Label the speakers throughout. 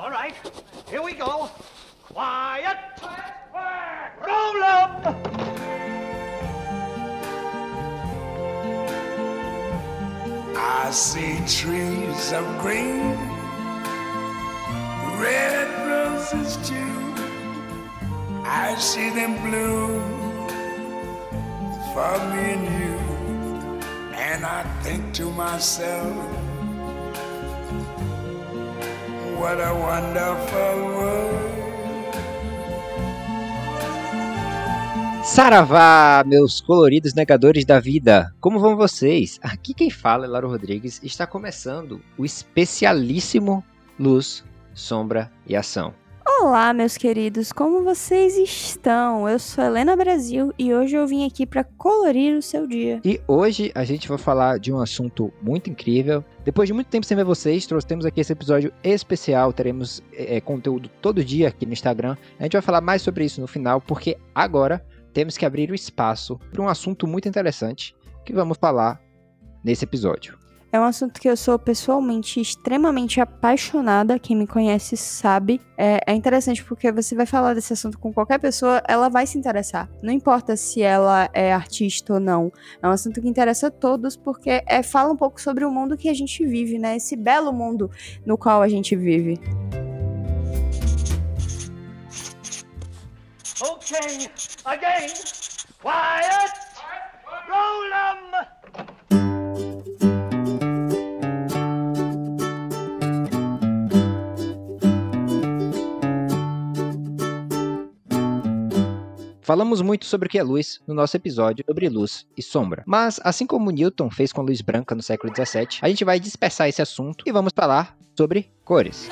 Speaker 1: All right, here we go. Quiet. Roll up.
Speaker 2: I see trees of green, red roses too. I see them bloom for me and you. And I think to myself, what a wonderful world.
Speaker 3: Saravá, meus coloridos negadores da vida! Como vão vocês? Aqui quem fala é Laro Rodrigues está começando o especialíssimo Luz, Sombra e Ação.
Speaker 4: Olá, meus queridos, como vocês estão? Eu sou Helena Brasil e hoje eu vim aqui para colorir o seu dia.
Speaker 3: E hoje a gente vai falar de um assunto muito incrível. Depois de muito tempo sem ver vocês, trouxemos aqui esse episódio especial. Teremos é, conteúdo todo dia aqui no Instagram. A gente vai falar mais sobre isso no final, porque agora temos que abrir o espaço para um assunto muito interessante que vamos falar nesse episódio.
Speaker 4: É um assunto que eu sou pessoalmente extremamente apaixonada. Quem me conhece sabe. É, é, interessante porque você vai falar desse assunto com qualquer pessoa, ela vai se interessar. Não importa se ela é artista ou não. É um assunto que interessa a todos porque é, fala um pouco sobre o mundo que a gente vive, né? Esse belo mundo no qual a gente vive.
Speaker 1: Okay, again. Quiet. Roll.
Speaker 3: Falamos muito sobre o que é luz no nosso episódio sobre luz e sombra. Mas, assim como Newton fez com a luz branca no século XVII, a gente vai dispersar esse assunto e vamos falar sobre cores.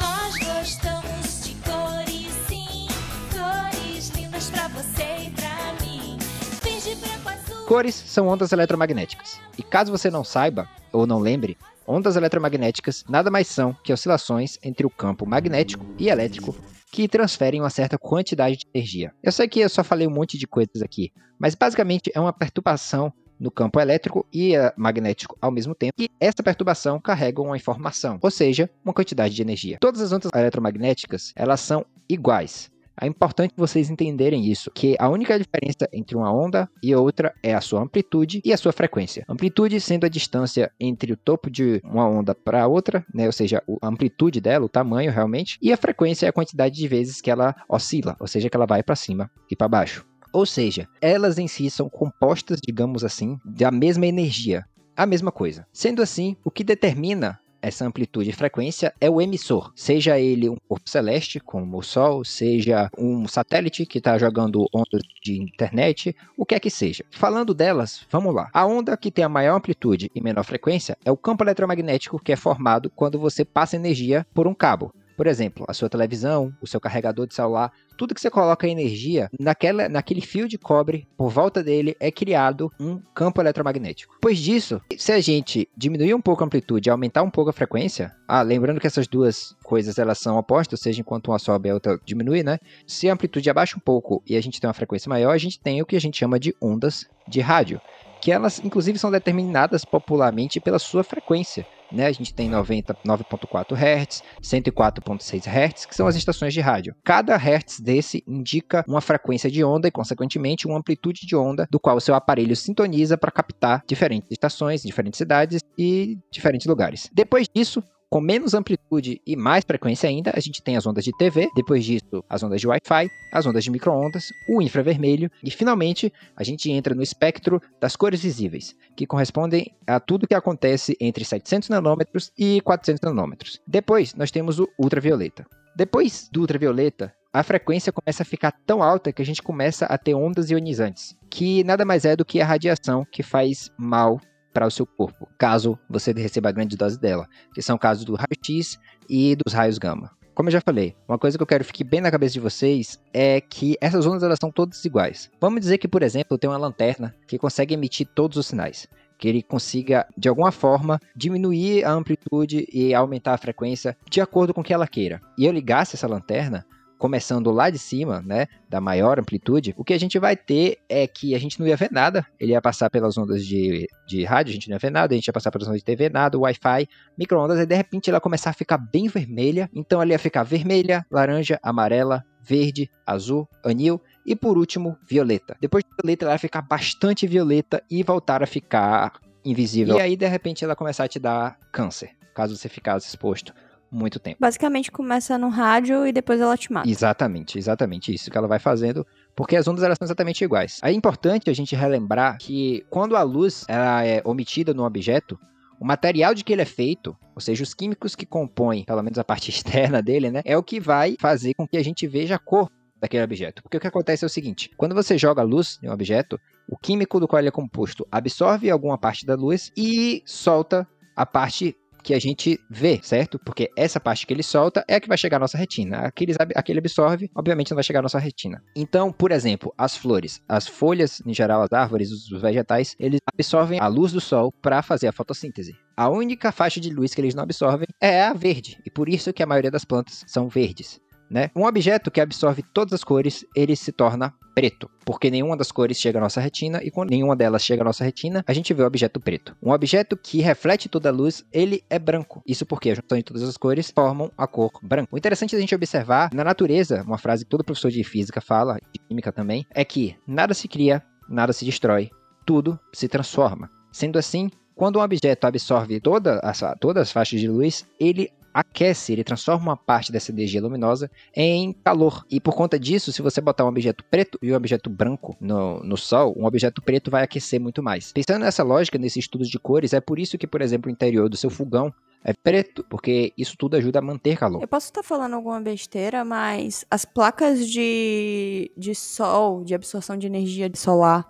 Speaker 5: Cores
Speaker 3: são ondas eletromagnéticas. E caso você não saiba, ou não lembre, ondas eletromagnéticas nada mais são que oscilações entre o campo magnético e elétrico que transferem uma certa quantidade de energia. Eu sei que eu só falei um monte de coisas aqui, mas basicamente é uma perturbação no campo elétrico e eh, magnético ao mesmo tempo, e essa perturbação carrega uma informação, ou seja, uma quantidade de energia. Todas as ondas eletromagnéticas, elas são iguais. É importante vocês entenderem isso, que a única diferença entre uma onda e outra é a sua amplitude e a sua frequência. Amplitude sendo a distância entre o topo de uma onda para outra, né, ou seja, a amplitude dela, o tamanho realmente, e a frequência é a quantidade de vezes que ela oscila, ou seja, que ela vai para cima e para baixo. Ou seja, elas em si são compostas, digamos assim, da mesma energia, a mesma coisa. Sendo assim, o que determina essa amplitude e frequência é o emissor, seja ele um corpo celeste, como o Sol, seja um satélite que está jogando ondas de internet, o que é que seja. Falando delas, vamos lá. A onda que tem a maior amplitude e menor frequência é o campo eletromagnético que é formado quando você passa energia por um cabo. Por exemplo, a sua televisão, o seu carregador de celular, tudo que você coloca energia naquela, naquele fio de cobre, por volta dele é criado um campo eletromagnético. Pois disso, se a gente diminuir um pouco a amplitude e aumentar um pouco a frequência, ah, lembrando que essas duas coisas elas são opostas, seja enquanto uma sobe a outra diminui, né? Se a amplitude abaixa um pouco e a gente tem uma frequência maior, a gente tem o que a gente chama de ondas de rádio, que elas inclusive são determinadas popularmente pela sua frequência. Né? A gente tem 99.4 Hz, 104.6 Hz, que são as estações de rádio. Cada Hz desse indica uma frequência de onda e, consequentemente, uma amplitude de onda do qual o seu aparelho sintoniza para captar diferentes estações, diferentes cidades e diferentes lugares. Depois disso, com menos amplitude e mais frequência ainda, a gente tem as ondas de TV, depois disso, as ondas de Wi-Fi, as ondas de microondas, o infravermelho e finalmente a gente entra no espectro das cores visíveis, que correspondem a tudo que acontece entre 700 nanômetros e 400 nanômetros. Depois, nós temos o ultravioleta. Depois do ultravioleta, a frequência começa a ficar tão alta que a gente começa a ter ondas ionizantes, que nada mais é do que a radiação que faz mal para o seu corpo, caso você receba grande dose dela, que são casos do raio-x e dos raios gama. Como eu já falei, uma coisa que eu quero que fique bem na cabeça de vocês é que essas ondas elas são todas iguais. Vamos dizer que, por exemplo, tenho uma lanterna que consegue emitir todos os sinais que ele consiga, de alguma forma, diminuir a amplitude e aumentar a frequência de acordo com o que ela queira. E eu ligasse essa lanterna, começando lá de cima, né, da maior amplitude, o que a gente vai ter é que a gente não ia ver nada, ele ia passar pelas ondas de, de rádio, a gente não ia ver nada, a gente ia passar pelas ondas de TV, nada, Wi-Fi, micro-ondas, e de repente ela começar a ficar bem vermelha, então ela ia ficar vermelha, laranja, amarela, verde, azul, anil e por último, violeta. Depois de violeta, ela vai ficar bastante violeta e voltar a ficar invisível. E aí, de repente, ela começar a te dar câncer, caso você ficasse exposto muito tempo.
Speaker 4: Basicamente começa no rádio e depois ela te mata.
Speaker 3: Exatamente, exatamente isso que ela vai fazendo, porque as ondas elas são exatamente iguais. É importante a gente relembrar que quando a luz ela é omitida no objeto, o material de que ele é feito, ou seja, os químicos que compõem, pelo menos a parte externa dele, né, é o que vai fazer com que a gente veja a cor daquele objeto. Porque o que acontece é o seguinte: quando você joga luz em um objeto, o químico do qual ele é composto absorve alguma parte da luz e solta a parte que a gente vê, certo? Porque essa parte que ele solta é a que vai chegar à nossa retina. Aqueles, aquele absorve, obviamente não vai chegar à nossa retina. Então, por exemplo, as flores, as folhas, em geral, as árvores, os vegetais, eles absorvem a luz do sol para fazer a fotossíntese. A única faixa de luz que eles não absorvem é a verde, e por isso que a maioria das plantas são verdes. Né? Um objeto que absorve todas as cores, ele se torna preto, porque nenhuma das cores chega à nossa retina e quando nenhuma delas chega à nossa retina, a gente vê o objeto preto. Um objeto que reflete toda a luz, ele é branco. Isso porque a junção de todas as cores formam a cor branca. O interessante é a gente observar na natureza, uma frase que todo professor de física fala, de química também, é que nada se cria, nada se destrói, tudo se transforma. Sendo assim, quando um objeto absorve toda as, todas as faixas de luz, ele aquece, ele transforma uma parte dessa energia luminosa em calor. E por conta disso, se você botar um objeto preto e um objeto branco no, no Sol, um objeto preto vai aquecer muito mais. Pensando nessa lógica, nesses estudos de cores, é por isso que, por exemplo, o interior do seu fogão é preto, porque isso tudo ajuda a manter calor.
Speaker 4: Eu posso estar falando alguma besteira, mas as placas de, de sol, de absorção de energia solar,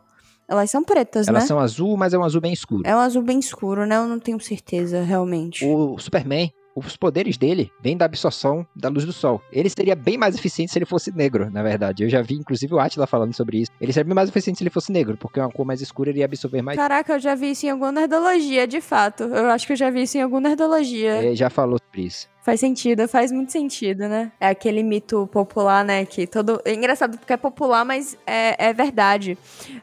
Speaker 4: elas são pretas,
Speaker 3: Elas
Speaker 4: né?
Speaker 3: são azul, mas é um azul bem escuro.
Speaker 4: É um azul bem escuro, né? Eu não tenho certeza, realmente.
Speaker 3: O Superman, os poderes dele vêm da absorção da luz do sol. Ele seria bem mais eficiente se ele fosse negro, na verdade. Eu já vi, inclusive, o Atila falando sobre isso. Ele seria bem mais eficiente se ele fosse negro, porque uma cor mais escura iria absorver mais.
Speaker 4: Caraca, eu já vi isso em alguma nerdologia, de fato. Eu acho que eu já vi isso em alguma nerdologia.
Speaker 3: Ele já falou sobre isso.
Speaker 4: Faz sentido, faz muito sentido, né? É aquele mito popular, né? Que todo. É engraçado porque é popular, mas é, é verdade.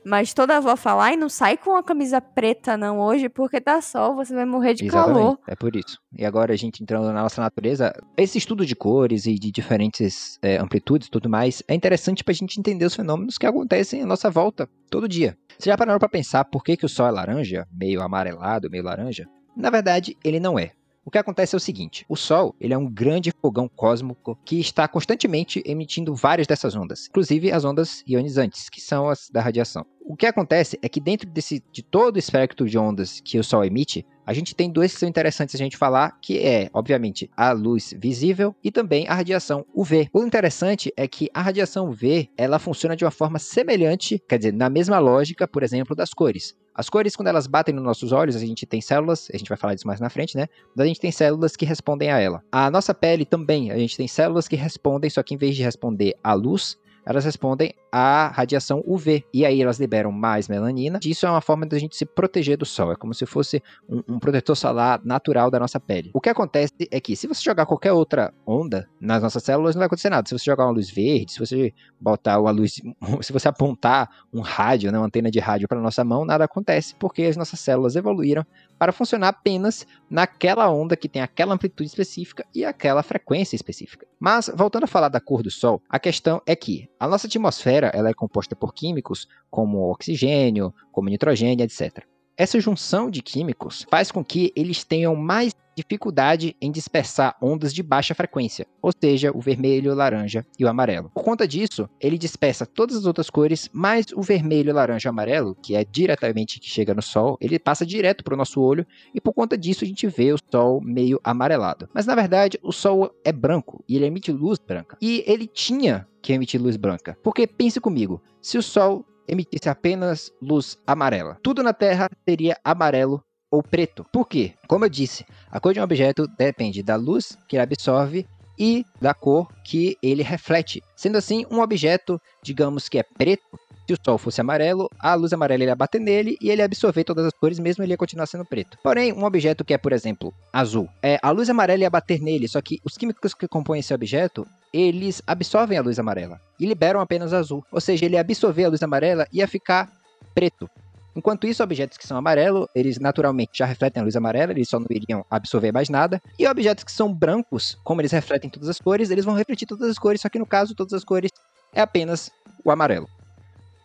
Speaker 4: Mas toda avó fala, ai, não sai com a camisa preta, não, hoje, porque tá sol, você vai morrer de
Speaker 3: Exatamente,
Speaker 4: calor.
Speaker 3: é por isso. E agora a gente entrando na nossa natureza, esse estudo de cores e de diferentes é, amplitudes e tudo mais é interessante pra gente entender os fenômenos que acontecem à nossa volta todo dia. Você já pararam pra pensar por que, que o sol é laranja, meio amarelado, meio laranja? Na verdade, ele não é. O que acontece é o seguinte: o Sol ele é um grande fogão cósmico que está constantemente emitindo várias dessas ondas, inclusive as ondas ionizantes, que são as da radiação. O que acontece é que dentro desse, de todo o espectro de ondas que o Sol emite, a gente tem dois que são interessantes a gente falar, que é, obviamente, a luz visível e também a radiação UV. O interessante é que a radiação UV, ela funciona de uma forma semelhante, quer dizer, na mesma lógica, por exemplo, das cores. As cores, quando elas batem nos nossos olhos, a gente tem células, a gente vai falar disso mais na frente, né? Mas a gente tem células que respondem a ela. A nossa pele também, a gente tem células que respondem, só que em vez de responder à luz, elas respondem à radiação UV. E aí elas liberam mais melanina. Isso é uma forma da gente se proteger do sol. É como se fosse um, um, protetor solar natural da nossa pele. O que acontece é que se você jogar qualquer outra onda nas nossas células, não vai acontecer nada. Se você jogar uma luz verde, se você botar uma luz. Se você apontar um rádio, né, uma antena de rádio para nossa mão, nada acontece, porque as nossas células evoluíram para funcionar apenas naquela onda que tem aquela amplitude específica e aquela frequência específica. Mas, voltando a falar da cor do Sol, a questão é que a nossa atmosfera ela é composta por químicos como oxigênio, como nitrogênio, etc. Essa junção de químicos faz com que eles tenham mais dificuldade em dispersar ondas de baixa frequência, ou seja, o vermelho, o laranja e o amarelo. Por conta disso, ele dispersa todas as outras cores, mas o vermelho, laranja e amarelo, que é diretamente que chega no sol, ele passa direto para o nosso olho e por conta disso a gente vê o sol meio amarelado. Mas na verdade, o sol é branco e ele emite luz branca. E ele tinha que emitir luz branca. Porque pense comigo, se o sol emitisse apenas luz amarela, tudo na Terra seria amarelo ou preto. Por quê? Como eu disse, a cor de um objeto depende da luz que ele absorve e da cor que ele reflete. Sendo assim, um objeto, digamos que é preto, se o sol fosse amarelo, a luz amarela ia bater nele e ele ia absorver todas as cores, mesmo ele ia continuar sendo preto. Porém, um objeto que é, por exemplo, azul, é, a luz amarela ia bater nele, só que os químicos que compõem esse objeto, eles absorvem a luz amarela e liberam apenas azul. Ou seja, ele absorver a luz amarela ia ficar preto. Enquanto isso, objetos que são amarelo, eles naturalmente já refletem a luz amarela, eles só não iriam absorver mais nada. E objetos que são brancos, como eles refletem todas as cores, eles vão refletir todas as cores, só que no caso, todas as cores é apenas o amarelo.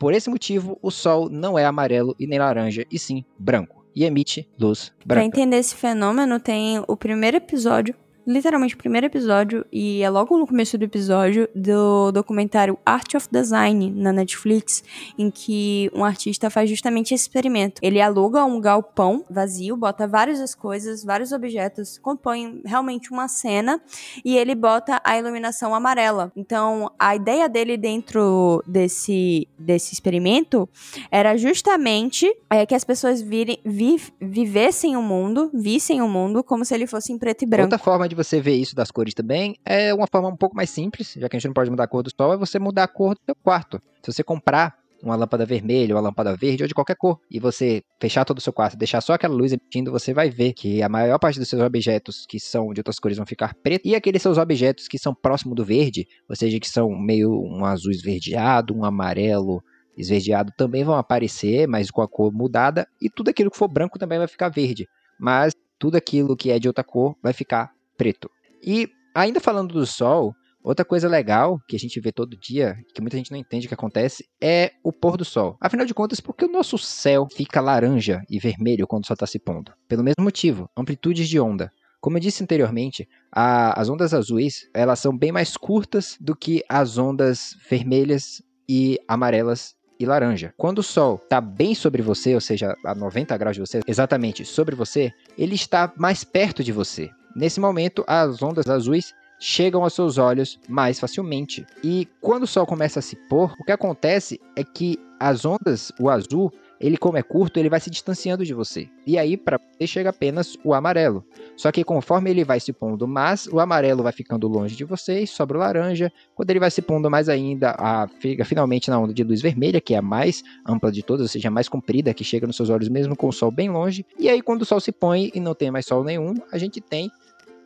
Speaker 3: Por esse motivo, o Sol não é amarelo e nem laranja, e sim branco, e emite luz
Speaker 4: Pra
Speaker 3: branca.
Speaker 4: entender esse fenômeno, tem o primeiro episódio, literalmente o primeiro episódio, e é logo no começo do episódio, do documentário Art of Design na Netflix, em que um artista faz justamente esse experimento. Ele aluga um galpão vazio, bota várias coisas, vários objetos, compõe realmente uma cena, e ele bota a iluminação amarela. Então, a ideia dele dentro desse, desse experimento era justamente é, que as pessoas virem, vi- vivessem o mundo, vissem o mundo como se ele fosse em preto e branco.
Speaker 3: Outra forma de você ver isso das cores também é uma forma um pouco mais simples, já que a gente não pode mudar a cor do sol, é você mudar a cor do seu quarto. Se você comprar uma lâmpada vermelha, uma lâmpada verde ou de qualquer cor, e você fechar todo o seu quarto, deixar só aquela luz emitindo, você vai ver que a maior parte dos seus objetos que são de outras cores vão ficar preto, e aqueles seus objetos que são próximo do verde, ou seja, que são meio um azul esverdeado, um amarelo esverdeado, também vão aparecer, mas com a cor mudada, e tudo aquilo que for branco também vai ficar verde. Mas tudo aquilo que é de outra cor vai ficar preto. E ainda falando do sol, outra coisa legal que a gente vê todo dia, que muita gente não entende o que acontece, é o pôr do sol. Afinal de contas, por que o nosso céu fica laranja e vermelho quando o sol está se pondo? Pelo mesmo motivo, amplitudes de onda. Como eu disse anteriormente, a- as ondas azuis elas são bem mais curtas do que as ondas vermelhas e amarelas e laranja. Quando o sol está bem sobre você, ou seja, a 90 graus de você, exatamente sobre você, ele está mais perto de você. Nesse momento, as ondas azuis chegam aos seus olhos mais facilmente. E quando o sol começa a se pôr, o que acontece é que as ondas, o azul, ele como é curto, ele vai se distanciando de você. E aí para você chega apenas o amarelo. Só que conforme ele vai se pondo mais, o amarelo vai ficando longe de você e sobra o laranja. Quando ele vai se pondo mais ainda, a, fica finalmente na onda de luz vermelha, que é a mais ampla de todas, ou seja, a mais comprida, que chega nos seus olhos mesmo com o sol bem longe. E aí quando o sol se põe e não tem mais sol nenhum, a gente tem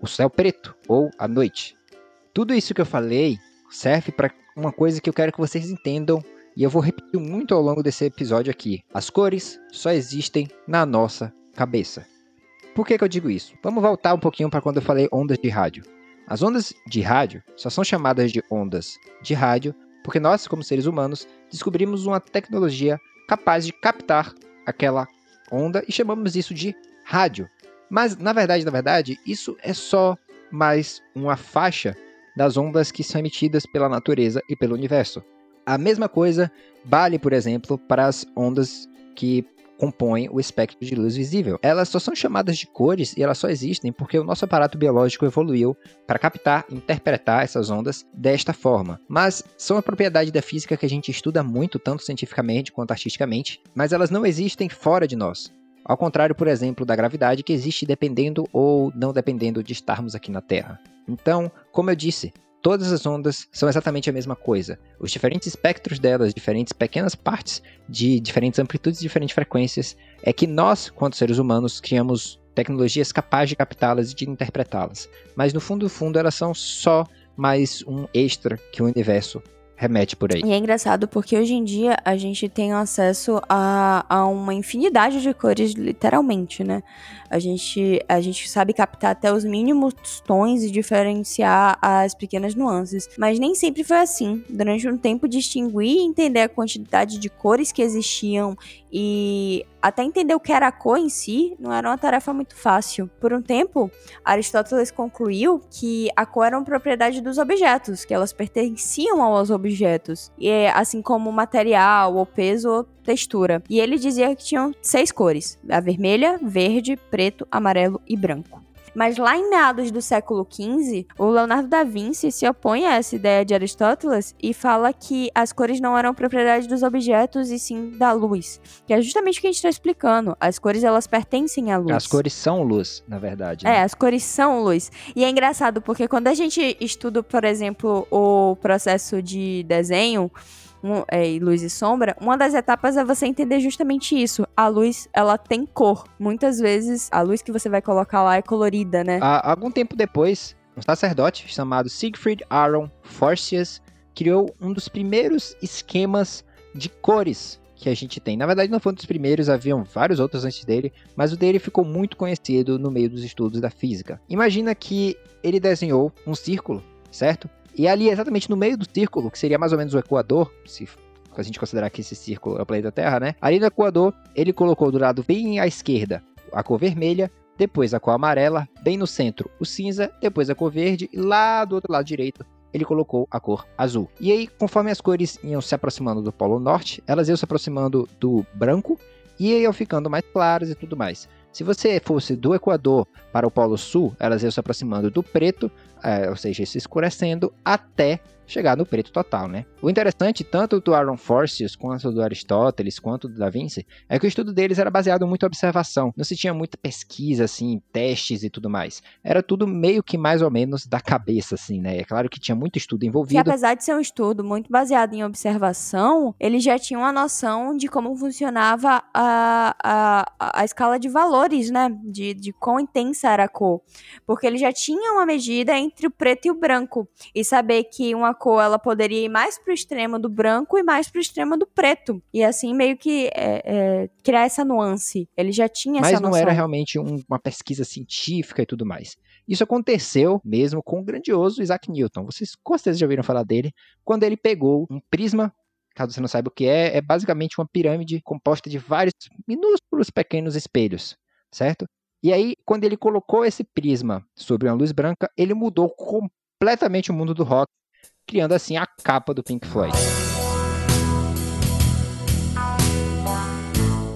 Speaker 3: o céu preto ou a noite. Tudo isso que eu falei serve para uma coisa que eu quero que vocês entendam e eu vou repetir muito ao longo desse episódio aqui. As cores só existem na nossa cabeça. Por que, que eu digo isso? Vamos voltar um pouquinho para quando eu falei ondas de rádio. As ondas de rádio só são chamadas de ondas de rádio porque nós, como seres humanos, descobrimos uma tecnologia capaz de captar aquela onda e chamamos isso de rádio. Mas na verdade, na verdade, isso é só mais uma faixa das ondas que são emitidas pela natureza e pelo universo. A mesma coisa vale, por exemplo, para as ondas que compõem o espectro de luz visível. Elas só são chamadas de cores e elas só existem porque o nosso aparato biológico evoluiu para captar e interpretar essas ondas desta forma. Mas são a propriedade da física que a gente estuda muito, tanto cientificamente quanto artisticamente, mas elas não existem fora de nós. Ao contrário, por exemplo, da gravidade que existe dependendo ou não dependendo de estarmos aqui na Terra. Então, como eu disse, todas as ondas são exatamente a mesma coisa. Os diferentes espectros delas, diferentes pequenas partes de diferentes amplitudes e diferentes frequências, é que nós, quanto seres humanos, criamos tecnologias capazes de captá-las e de interpretá-las. Mas no fundo, no fundo, elas são só mais um extra que o universo remete por aí.
Speaker 4: E é engraçado porque hoje em dia a gente tem acesso a, a uma infinidade de cores, literalmente, né? A gente, a gente sabe captar até os mínimos tons e diferenciar as pequenas nuances. Mas nem sempre foi assim. Durante um tempo, distinguir e entender a quantidade de cores que existiam e até entender o que era a cor em si não era uma tarefa muito fácil. Por um tempo, Aristóteles concluiu que a cor era uma propriedade dos objetos, que elas pertenciam aos objetos, e é assim como material, ou peso, ou textura. E ele dizia que tinham seis cores: a vermelha, verde, preto, amarelo e branco. Mas lá em meados do século XV, o Leonardo da Vinci se opõe a essa ideia de Aristóteles e fala que as cores não eram propriedade dos objetos e sim da luz. Que é justamente o que a gente está explicando. As cores elas pertencem à luz.
Speaker 3: As cores são luz, na verdade.
Speaker 4: É,
Speaker 3: né?
Speaker 4: as cores são luz. E é engraçado porque quando a gente estuda, por exemplo, o processo de desenho, um, é, luz e sombra, uma das etapas é você entender justamente isso. A luz, ela tem cor. Muitas vezes, a luz que você vai colocar lá é colorida, né?
Speaker 3: Há algum tempo depois, um sacerdote chamado Siegfried Aaron Forsius criou um dos primeiros esquemas de cores que a gente tem. Na verdade, não foi um dos primeiros, haviam vários outros antes dele, mas o dele ficou muito conhecido no meio dos estudos da física. Imagina que ele desenhou um círculo, certo? E ali, exatamente no meio do círculo, que seria mais ou menos o Equador, se a gente considerar que esse círculo é o planeta Terra, né? Ali no Equador, ele colocou do lado bem à esquerda a cor vermelha, depois a cor amarela, bem no centro o cinza, depois a cor verde, e lá do outro lado direito ele colocou a cor azul. E aí, conforme as cores iam se aproximando do Polo Norte, elas iam se aproximando do branco e iam ficando mais claras e tudo mais. Se você fosse do Equador para o Polo Sul, elas iam se aproximando do preto, é, ou seja, se escurecendo até chegar no preto total, né? O interessante, tanto do Aaron Forcius, quanto do Aristóteles, quanto do Da Vinci, é que o estudo deles era baseado muito em observação. Não se tinha muita pesquisa, assim, testes e tudo mais. Era tudo meio que mais ou menos da cabeça, assim, né? É claro que tinha muito estudo envolvido.
Speaker 4: apesar de ser um estudo muito baseado em observação, ele já tinha uma noção de como funcionava a, a, a escala de valores, né? De, de quão intensa era a cor. Porque ele já tinha uma medida entre o preto e o branco. E saber que uma cor ela poderia ir mais pro extremo do branco e mais pro extremo do preto. E assim, meio que é, é, criar essa nuance. Ele já tinha
Speaker 3: mas
Speaker 4: essa
Speaker 3: não
Speaker 4: noção.
Speaker 3: era realmente um- uma pesquisa científica e tudo mais. Isso aconteceu mesmo com o grandioso Isaac Newton. Vocês com certeza já ouviram falar dele, quando ele pegou um prisma, caso você não saiba o que é, é basicamente uma pirâmide composta de vários minúsculos pequenos espelhos, certo? E aí, quando ele colocou esse prisma sobre uma luz branca, ele mudou completamente o mundo do rock, criando assim a capa do Pink Floyd.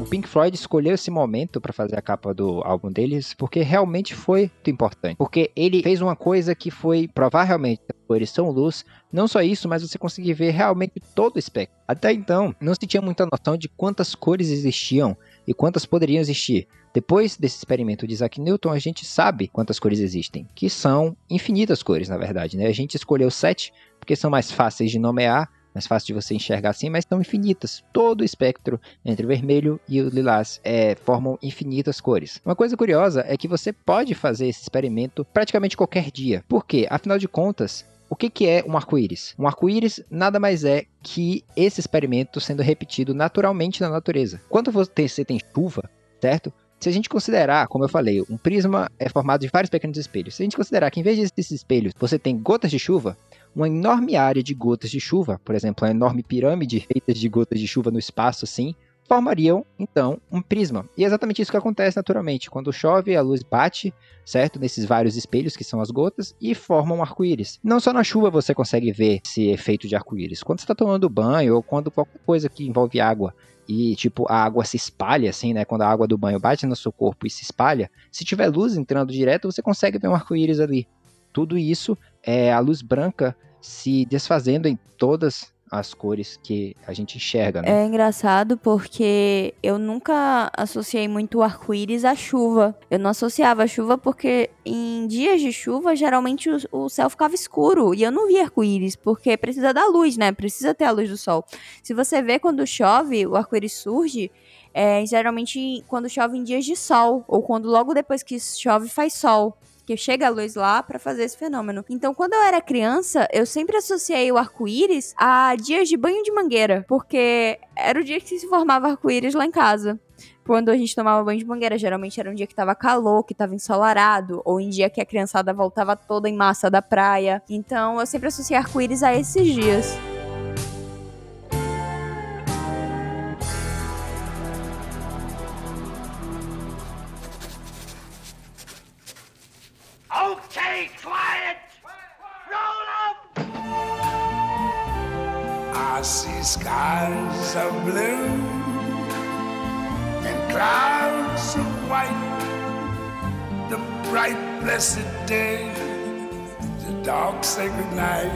Speaker 3: O Pink Floyd escolheu esse momento para fazer a capa do álbum deles porque realmente foi muito importante. Porque ele fez uma coisa que foi provar realmente que cores são luz. Não só isso, mas você conseguir ver realmente todo o espectro. Até então, não se tinha muita noção de quantas cores existiam e quantas poderiam existir. Depois desse experimento de Isaac Newton, a gente sabe quantas cores existem, que são infinitas cores, na verdade. Né? A gente escolheu sete porque são mais fáceis de nomear, mais fácil de você enxergar assim, mas são infinitas. Todo o espectro entre o vermelho e o lilás é, formam infinitas cores. Uma coisa curiosa é que você pode fazer esse experimento praticamente qualquer dia. Por quê? Afinal de contas, o que, que é um arco-íris? Um arco-íris nada mais é que esse experimento sendo repetido naturalmente na natureza. Quando você tem chuva, certo? Se a gente considerar, como eu falei, um prisma é formado de vários pequenos espelhos. Se a gente considerar que em vez desses espelhos você tem gotas de chuva, uma enorme área de gotas de chuva, por exemplo, uma enorme pirâmide feita de gotas de chuva no espaço assim, formariam então um prisma. E é exatamente isso que acontece naturalmente. Quando chove, a luz bate, certo? Nesses vários espelhos que são as gotas e formam um arco-íris. Não só na chuva você consegue ver esse efeito de arco-íris. Quando você está tomando banho ou quando qualquer coisa que envolve água e tipo a água se espalha assim, né? Quando a água do banho bate no seu corpo e se espalha, se tiver luz entrando direto, você consegue ver um arco-íris ali. Tudo isso é a luz branca se desfazendo em todas as cores que a gente enxerga, né?
Speaker 4: É engraçado porque eu nunca associei muito o arco-íris à chuva. Eu não associava a chuva porque em dias de chuva, geralmente o, o céu ficava escuro e eu não via arco-íris, porque precisa da luz, né? Precisa ter a luz do sol. Se você vê quando chove, o arco-íris surge, é, geralmente quando chove em dias de sol, ou quando logo depois que chove faz sol. Que chega a luz lá pra fazer esse fenômeno. Então, quando eu era criança, eu sempre associei o arco-íris a dias de banho de mangueira, porque era o dia que se formava arco-íris lá em casa. Quando a gente tomava banho de mangueira, geralmente era um dia que tava calor, que tava ensolarado, ou em dia que a criançada voltava toda em massa da praia. Então, eu sempre associei arco-íris a esses dias.
Speaker 1: Okay, quiet! Roll up!
Speaker 2: I see skies of blue and clouds of white. The bright, blessed day, the dark, sacred night.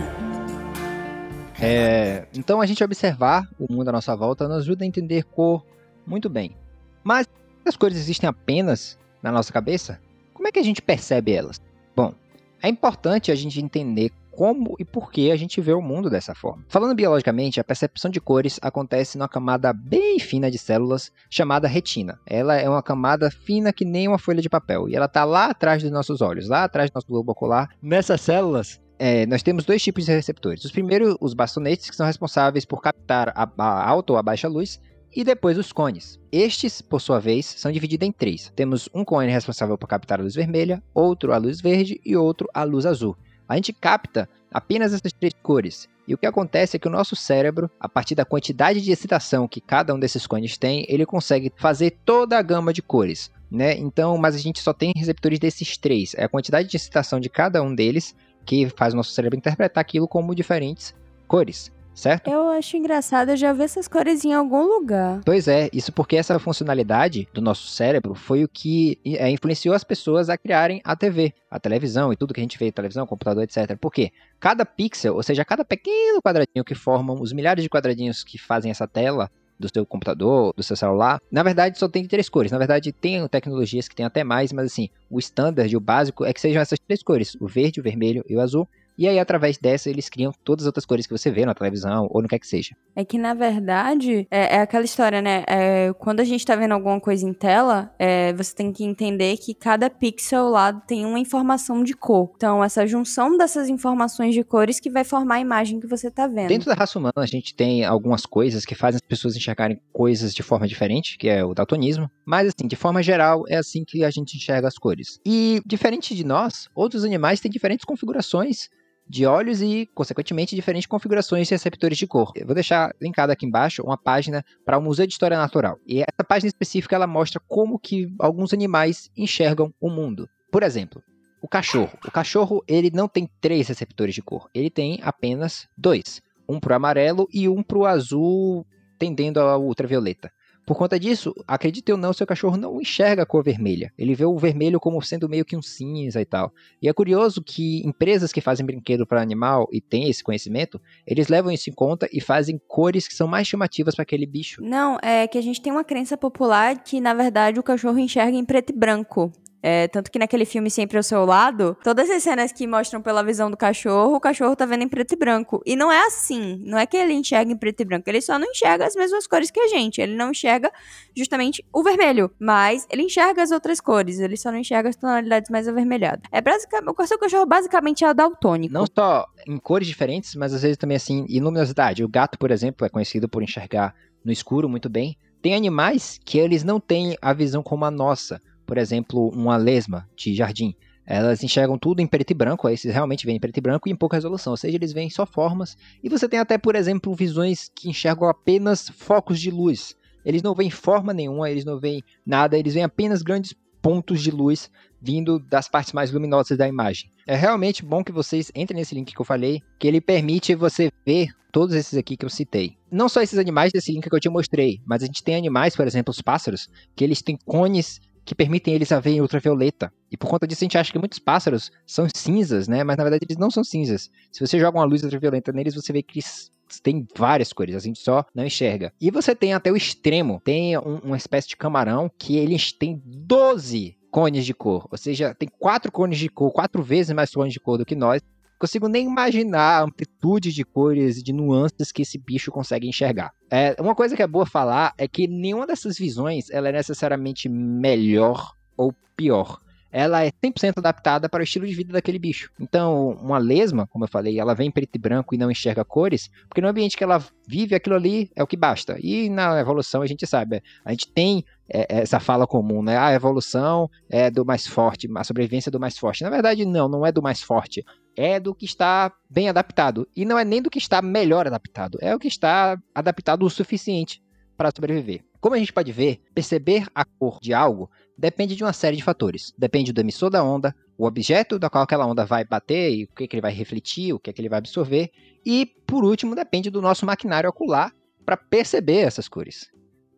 Speaker 3: É, então a gente observar o mundo à nossa volta nos ajuda a entender cor muito bem. Mas as cores existem apenas na nossa cabeça? Como é que a gente percebe elas? Bom, é importante a gente entender como e por que a gente vê o mundo dessa forma. Falando biologicamente, a percepção de cores acontece numa camada bem fina de células chamada retina. Ela é uma camada fina que nem uma folha de papel e ela está lá atrás dos nossos olhos, lá atrás do nosso globo ocular. Nessas células, é, nós temos dois tipos de receptores. Os primeiros, os bastonetes, que são responsáveis por captar a, a alta ou a baixa luz, e depois os cones. Estes, por sua vez, são divididos em três. Temos um cone responsável por captar a luz vermelha, outro a luz verde e outro a luz azul. A gente capta apenas essas três cores. E o que acontece é que o nosso cérebro, a partir da quantidade de excitação que cada um desses cones tem, ele consegue fazer toda a gama de cores. Né? Então, mas a gente só tem receptores desses três. É a quantidade de excitação de cada um deles que faz o nosso cérebro interpretar aquilo como diferentes cores certo?
Speaker 4: Eu acho engraçado, eu já vi essas cores em algum lugar.
Speaker 3: Pois é, isso porque essa funcionalidade do nosso cérebro foi o que é, influenciou as pessoas a criarem a TV, a televisão e tudo que a gente vê, televisão, computador, etc. Porque cada pixel, ou seja, cada pequeno quadradinho que formam os milhares de quadradinhos que fazem essa tela, do seu computador, do seu celular. Na verdade, só tem três cores. Na verdade, tem tecnologias que tem até mais, mas assim, o standard, o básico é que sejam essas três cores: o verde, o vermelho e o azul. E aí, através dessa, eles criam todas as outras cores que você vê na televisão ou no que é que seja.
Speaker 4: É que, na verdade, é, é aquela história, né? É, quando a gente tá vendo alguma coisa em tela, é, você tem que entender que cada pixel lá tem uma informação de cor. Então, essa junção dessas informações de cores que vai formar a imagem que você tá vendo.
Speaker 3: Dentro da raça humana, a gente tem algumas coisas que fazem as pessoas enxergarem coisas de forma diferente, que é o daltonismo. Mas, assim, de forma geral, é assim que a gente enxerga as cores. E, diferente de nós, outros animais têm diferentes configurações de olhos e, consequentemente, diferentes configurações de receptores de cor. Eu vou deixar linkado aqui embaixo uma página para o Museu de História Natural. E essa página específica ela mostra como que alguns animais enxergam o mundo. Por exemplo, o cachorro. O cachorro ele não tem três receptores de cor, ele tem apenas dois. Um para o amarelo e um para o azul, tendendo ao ultravioleta. Por conta disso, acredite ou não, seu cachorro não enxerga a cor vermelha. Ele vê o vermelho como sendo meio que um cinza e tal. E é curioso que empresas que fazem brinquedo para animal e têm esse conhecimento, eles levam isso em conta e fazem cores que são mais chamativas para aquele bicho.
Speaker 4: Não, é que a gente tem uma crença popular que, na verdade, o cachorro enxerga em preto e branco. É, tanto que naquele filme Sempre ao Seu Lado, todas as cenas que mostram pela visão do cachorro, o cachorro tá vendo em preto e branco. E não é assim. Não é que ele enxerga em preto e branco. Ele só não enxerga as mesmas cores que a gente. Ele não enxerga justamente o vermelho. Mas ele enxerga as outras cores. Ele só não enxerga as tonalidades mais avermelhadas. É basicamente. O seu cachorro basicamente é daltônico.
Speaker 3: Não só em cores diferentes, mas às vezes também assim, em luminosidade. O gato, por exemplo, é conhecido por enxergar no escuro muito bem. Tem animais que eles não têm a visão como a nossa por exemplo, uma lesma de jardim. Elas enxergam tudo em preto e branco, esses realmente vêm em preto e branco e em pouca resolução, ou seja, eles veem só formas. E você tem até, por exemplo, visões que enxergam apenas focos de luz. Eles não veem forma nenhuma, eles não veem nada, eles veem apenas grandes pontos de luz vindo das partes mais luminosas da imagem. É realmente bom que vocês entrem nesse link que eu falei, que ele permite você ver todos esses aqui que eu citei. Não só esses animais desse link que eu te mostrei, mas a gente tem animais, por exemplo, os pássaros, que eles têm cones que permitem eles a ver em ultravioleta. E por conta disso a gente acha que muitos pássaros são cinzas, né? Mas na verdade eles não são cinzas. Se você joga uma luz ultravioleta neles, você vê que eles têm várias cores, a gente só não enxerga. E você tem até o extremo, tem um, uma espécie de camarão que eles têm 12 cones de cor, ou seja, tem quatro cones de cor, quatro vezes mais cones de cor do que nós. Consigo nem imaginar a amplitude de cores e de nuances que esse bicho consegue enxergar. É, uma coisa que é boa falar é que nenhuma dessas visões ela é necessariamente melhor ou pior ela é 100% adaptada para o estilo de vida daquele bicho. Então, uma lesma, como eu falei, ela vem preto e branco e não enxerga cores, porque no ambiente que ela vive, aquilo ali é o que basta. E na evolução a gente sabe, a gente tem é, essa fala comum, né? A evolução é do mais forte, a sobrevivência é do mais forte. Na verdade, não, não é do mais forte. É do que está bem adaptado. E não é nem do que está melhor adaptado. É o que está adaptado o suficiente para sobreviver. Como a gente pode ver, perceber a cor de algo depende de uma série de fatores. Depende do emissor da onda, o objeto da qual aquela onda vai bater e o que, que ele vai refletir, o que, que ele vai absorver. E, por último, depende do nosso maquinário ocular para perceber essas cores.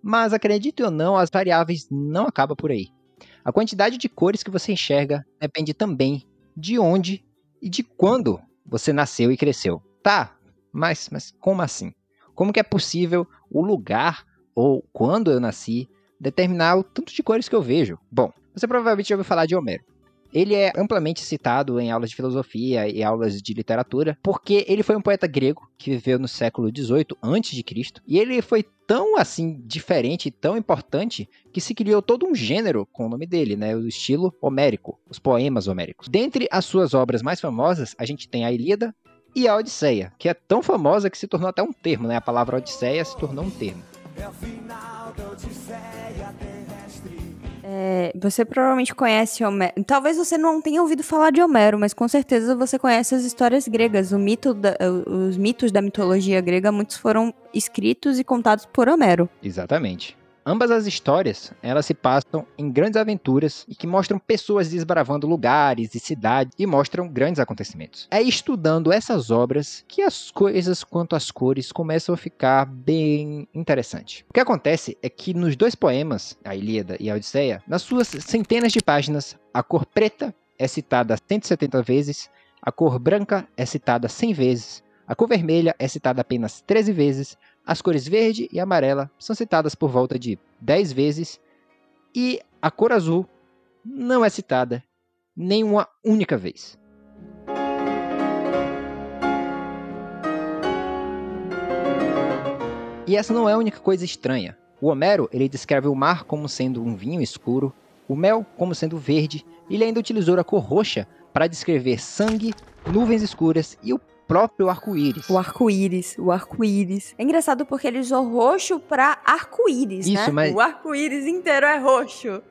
Speaker 3: Mas acredite ou não, as variáveis não acabam por aí. A quantidade de cores que você enxerga depende também de onde e de quando você nasceu e cresceu. Tá, mas, mas como assim? Como que é possível o lugar ou quando eu nasci determinar o tanto de cores que eu vejo? Bom, você provavelmente já ouviu falar de Homero. Ele é amplamente citado em aulas de filosofia e aulas de literatura, porque ele foi um poeta grego que viveu no século XVIII a.C. e ele foi tão assim diferente e tão importante que se criou todo um gênero com o nome dele, né? O estilo homérico, os poemas homéricos. Dentre as suas obras mais famosas, a gente tem a Ilíada e a Odisseia, que é tão famosa que se tornou até um termo, né? A palavra Odisseia se tornou um termo.
Speaker 4: É, você provavelmente conhece Homero. Talvez você não tenha ouvido falar de Homero, mas com certeza você conhece as histórias gregas. Mito da- os mitos da mitologia grega, muitos foram escritos e contados por Homero.
Speaker 3: Exatamente. Ambas as histórias, elas se passam em grandes aventuras e que mostram pessoas desbravando lugares e cidades e mostram grandes acontecimentos. É estudando essas obras que as coisas quanto às cores começam a ficar bem interessante. O que acontece é que nos dois poemas, a Ilíada e a Odisseia, nas suas centenas de páginas, a cor preta é citada 170 vezes, a cor branca é citada 100 vezes, a cor vermelha é citada apenas 13 vezes, as cores verde e amarela são citadas por volta de 10 vezes e a cor azul não é citada nem uma única vez. E essa não é a única coisa estranha. O Homero ele descreve o mar como sendo um vinho escuro, o mel como sendo verde, e ele ainda utilizou a cor roxa para descrever sangue, nuvens escuras e o próprio arco-íris.
Speaker 4: O arco-íris, o arco-íris. É engraçado porque ele usou roxo pra arco-íris, né?
Speaker 3: Isso, mas-
Speaker 4: O arco-íris inteiro é roxo.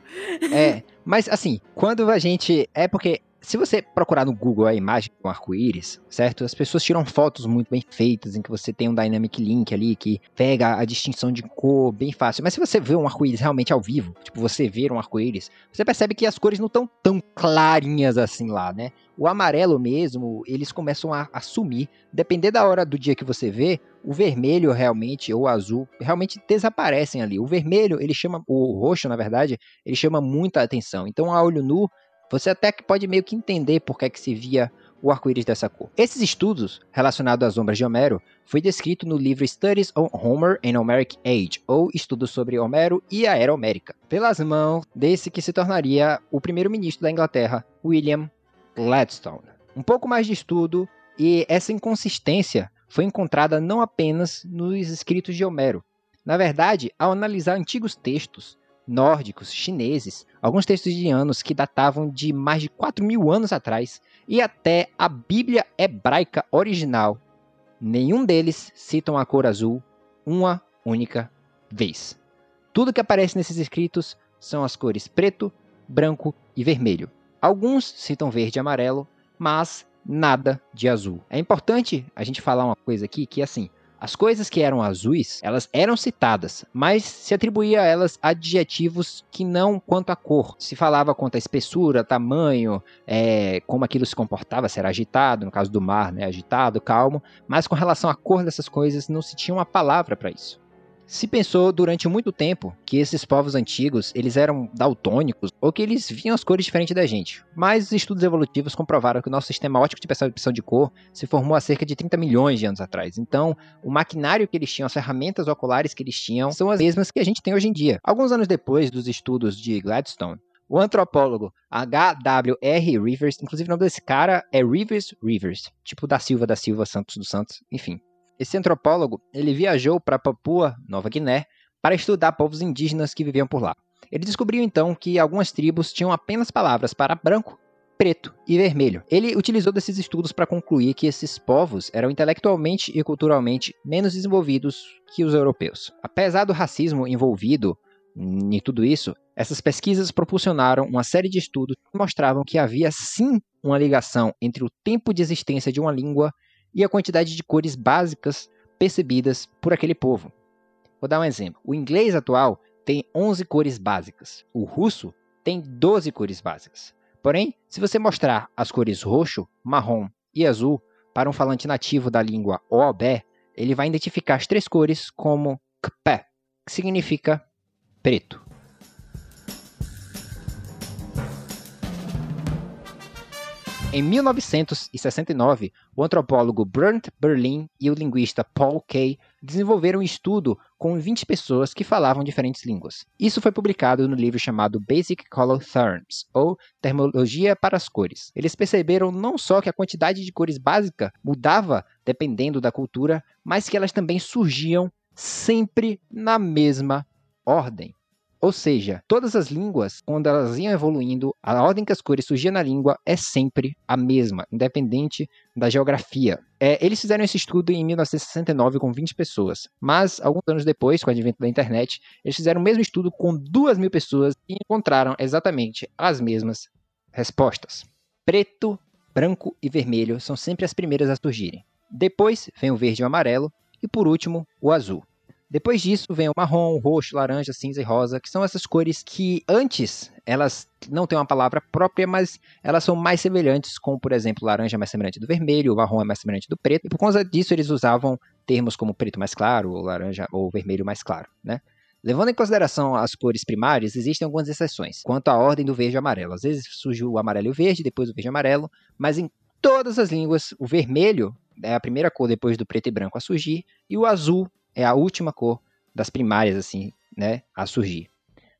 Speaker 3: É, mas assim, quando a gente. É porque. Se você procurar no Google a imagem com arco-íris, certo? As pessoas tiram fotos muito bem feitas, em que você tem um dynamic link ali que pega a distinção de cor bem fácil. Mas se você vê um arco-íris realmente ao vivo, tipo, você ver um arco-íris, você percebe que as cores não estão tão clarinhas assim lá, né? O amarelo mesmo, eles começam a, a sumir. Depender da hora do dia que você vê, o vermelho realmente, ou o azul, realmente desaparecem ali. O vermelho, ele chama, o roxo, na verdade, ele chama muita atenção. Então, a olho nu, você até que pode meio que entender por que, é que se via o arco-íris dessa cor. Esses estudos relacionados às sombras de Homero foi descrito no livro Studies on Homer and Homeric Age, ou Estudos sobre Homero e a Era Homérica, pelas mãos desse que se tornaria o primeiro-ministro da Inglaterra, William Gladstone. Um pouco mais de estudo e essa inconsistência foi encontrada não apenas nos escritos de Homero. Na verdade, ao analisar antigos textos nórdicos, chineses, alguns textos indianos que datavam de mais de 4 mil anos atrás, e até a Bíblia hebraica original, nenhum deles citam a cor azul uma única vez. Tudo que aparece nesses escritos são as cores preto, branco e vermelho. Alguns citam verde e amarelo, mas nada de azul. É importante a gente falar uma coisa aqui que assim, as coisas que eram azuis, elas eram citadas, mas se atribuía a elas adjetivos que não quanto à cor. Se falava quanto à espessura, tamanho, é, como aquilo se comportava, se era agitado, no caso do mar, né, agitado, calmo, mas com relação à cor dessas coisas não se tinha uma palavra para isso. Se pensou durante muito tempo que esses povos antigos eles eram daltônicos ou que eles viam as cores diferentes da gente, mas os estudos evolutivos comprovaram que o nosso sistema óptico de percepção de cor se formou há cerca de 30 milhões de anos atrás. Então, o maquinário que eles tinham, as ferramentas oculares que eles tinham, são as mesmas que a gente tem hoje em dia. Alguns anos depois dos estudos de Gladstone, o antropólogo H.W.R. Rivers, inclusive o nome desse cara é Rivers Rivers, tipo da Silva da Silva Santos dos Santos, enfim. Esse antropólogo, ele viajou para Papua Nova Guiné para estudar povos indígenas que viviam por lá. Ele descobriu então que algumas tribos tinham apenas palavras para branco, preto e vermelho. Ele utilizou desses estudos para concluir que esses povos eram intelectualmente e culturalmente menos desenvolvidos que os europeus. Apesar do racismo envolvido em tudo isso, essas pesquisas propulsionaram uma série de estudos que mostravam que havia sim uma ligação entre o tempo de existência de uma língua e a quantidade de cores básicas percebidas por aquele povo. Vou dar um exemplo. O inglês atual tem 11 cores básicas. O russo tem 12 cores básicas. Porém, se você mostrar as cores roxo, marrom e azul para um falante nativo da língua OOB, ele vai identificar as três cores como KPE, que significa preto. Em 1969, o antropólogo Bernd Berlin e o linguista Paul Kay desenvolveram um estudo com 20 pessoas que falavam diferentes línguas. Isso foi publicado no livro chamado Basic Color Terms, ou Terminologia para as Cores. Eles perceberam não só que a quantidade de cores básica mudava dependendo da cultura, mas que elas também surgiam sempre na mesma ordem. Ou seja, todas as línguas, quando elas iam evoluindo, a ordem que as cores surgiam na língua é sempre a mesma, independente da geografia. É, eles fizeram esse estudo em 1969 com 20 pessoas, mas alguns anos depois, com o advento da internet, eles fizeram o mesmo estudo com 2 mil pessoas e encontraram exatamente as mesmas respostas. Preto, branco e vermelho são sempre as primeiras a surgirem. Depois vem o verde e o amarelo, e por último, o azul. Depois disso vem o marrom, o roxo, laranja, cinza e rosa, que são essas cores que antes elas não têm uma palavra própria, mas elas são mais semelhantes, como por exemplo, laranja é mais semelhante do vermelho, o marrom é mais semelhante do preto, e por causa disso eles usavam termos como preto mais claro, ou laranja ou vermelho mais claro, né? Levando em consideração as cores primárias, existem algumas exceções quanto à ordem do verde e amarelo. Às vezes surge o amarelo e o verde, depois o verde e amarelo, mas em todas as línguas, o vermelho é a primeira cor depois do preto e branco a surgir, e o azul é a última cor das primárias, assim, né, a surgir.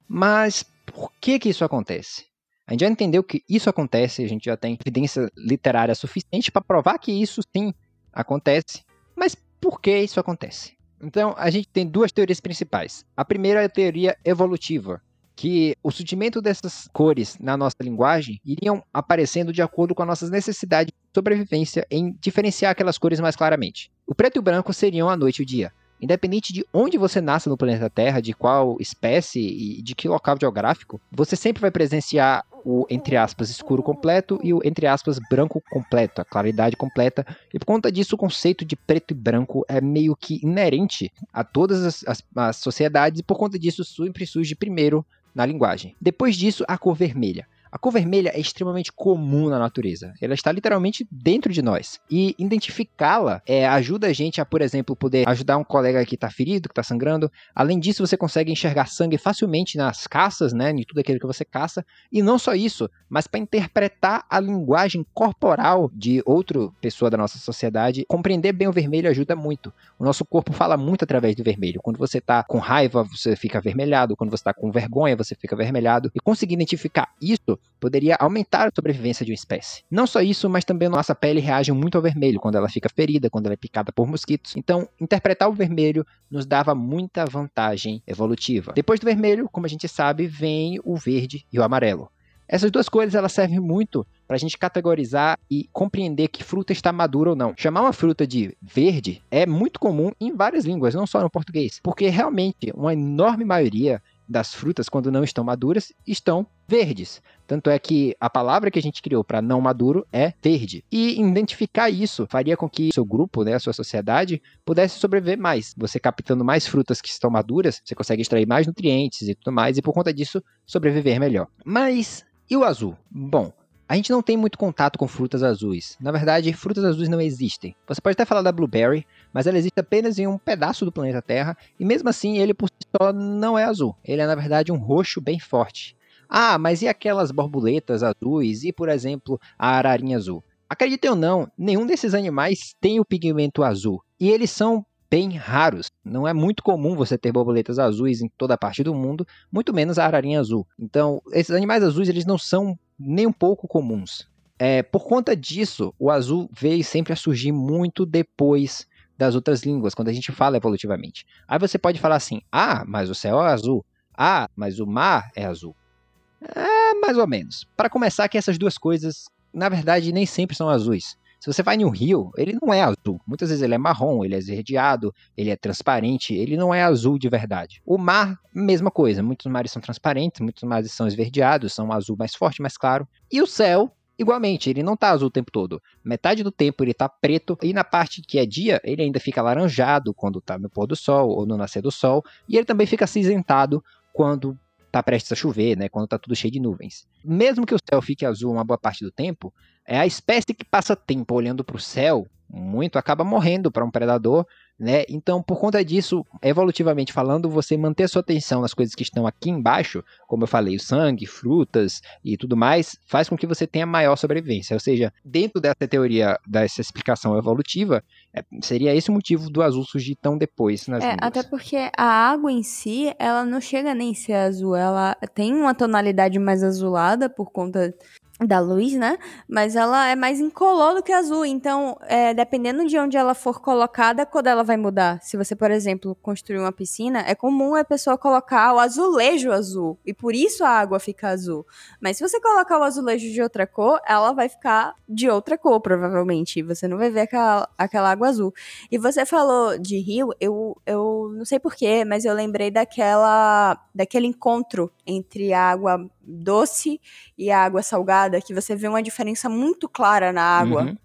Speaker 3: Mas por que que isso acontece? A gente já entendeu que isso acontece, a gente já tem evidência literária suficiente para provar que isso sim acontece, mas por que isso acontece? Então, a gente tem duas teorias principais. A primeira é a teoria evolutiva, que o surgimento dessas cores na nossa linguagem iriam aparecendo de acordo com as nossas necessidades de sobrevivência em diferenciar aquelas cores mais claramente. O preto e o branco seriam a noite e o dia. Independente de onde você nasce no planeta Terra, de qual espécie e de que local geográfico, você sempre vai presenciar o, entre aspas, escuro completo e o, entre aspas, branco completo, a claridade completa. E por conta disso, o conceito de preto e branco é meio que inerente a todas as, as, as sociedades, e por conta disso, sempre surge primeiro na linguagem. Depois disso, a cor vermelha. A cor vermelha é extremamente comum na natureza. Ela está literalmente dentro de nós. E identificá-la é, ajuda a gente a, por exemplo, poder ajudar um colega que está ferido, que está sangrando. Além disso, você consegue enxergar sangue facilmente nas caças, né? Em tudo aquilo que você caça. E não só isso, mas para interpretar a linguagem corporal de outra pessoa da nossa sociedade, compreender bem o vermelho ajuda muito. O nosso corpo fala muito através do vermelho. Quando você está com raiva, você fica avermelhado. Quando você está com vergonha, você fica avermelhado. E conseguir identificar isso poderia aumentar a sobrevivência de uma espécie. Não só isso, mas também nossa pele reage muito ao vermelho quando ela fica ferida, quando ela é picada por mosquitos. Então, interpretar o vermelho nos dava muita vantagem evolutiva. Depois do vermelho, como a gente sabe, vem o verde e o amarelo. Essas duas cores elas servem muito para a gente categorizar e compreender que fruta está madura ou não. Chamar uma fruta de verde é muito comum em várias línguas, não só no português, porque realmente uma enorme maioria das frutas, quando não estão maduras, estão verdes. Tanto é que a palavra que a gente criou para não maduro é verde. E identificar isso faria com que seu grupo, né, a sua sociedade, pudesse sobreviver mais. Você captando mais frutas que estão maduras, você consegue extrair mais nutrientes e tudo mais, e por conta disso, sobreviver melhor. Mas e o azul? Bom, a gente não tem muito contato com frutas azuis. Na verdade, frutas azuis não existem. Você pode até falar da blueberry, mas ela existe apenas em um pedaço do planeta Terra, e mesmo assim ele por si só não é azul. Ele é na verdade um roxo bem forte. Ah, mas e aquelas borboletas azuis e, por exemplo, a ararinha azul? Acreditem ou não, nenhum desses animais tem o pigmento azul. E eles são bem raros. Não é muito comum você ter borboletas azuis em toda a parte do mundo, muito menos a ararinha azul. Então, esses animais azuis eles não são nem um pouco comuns. É, por conta disso, o azul veio sempre a surgir muito depois das outras línguas, quando a gente fala evolutivamente. Aí você pode falar assim: ah, mas o céu é azul. Ah, mas o mar é azul. É, mais ou menos. Para começar, que essas duas coisas, na verdade, nem sempre são azuis. Se você vai no rio, ele não é azul. Muitas vezes ele é marrom, ele é esverdeado, ele é transparente, ele não é azul de verdade. O mar, mesma coisa. Muitos mares são transparentes, muitos mares são esverdeados, são um azul mais forte, mais claro. E o céu, Igualmente, ele não tá azul o tempo todo. Metade do tempo ele tá preto e na parte que é dia, ele ainda fica alaranjado quando tá no pôr do sol ou no nascer do sol, e ele também fica acinzentado quando tá prestes a chover, né, quando tá tudo cheio de nuvens. Mesmo que o céu fique azul uma boa parte do tempo, é a espécie que passa tempo olhando para o céu muito, acaba morrendo para um predador, né? Então, por conta disso, evolutivamente falando, você manter a sua atenção nas coisas que estão aqui embaixo, como eu falei, o sangue, frutas e tudo mais, faz com que você tenha maior sobrevivência. Ou seja, dentro dessa teoria, dessa explicação evolutiva, é, seria esse o motivo do azul surgir tão depois nas
Speaker 4: É,
Speaker 3: línguas.
Speaker 4: até porque a água em si, ela não chega nem a ser azul. Ela tem uma tonalidade mais azulada por conta da luz, né? Mas ela é mais incolor do que azul. Então, é, dependendo de onde ela for colocada, a cor dela vai mudar. Se você, por exemplo, construir uma piscina, é comum a pessoa colocar o azulejo azul. E por isso a água fica azul. Mas se você colocar o azulejo de outra cor, ela vai ficar de outra cor, provavelmente. Você não vai ver aquela, aquela água azul. E você falou de rio, eu, eu não sei porquê, mas eu lembrei daquela daquele encontro entre água doce e a água salgada, que você vê uma diferença muito clara na água.
Speaker 3: Uhum.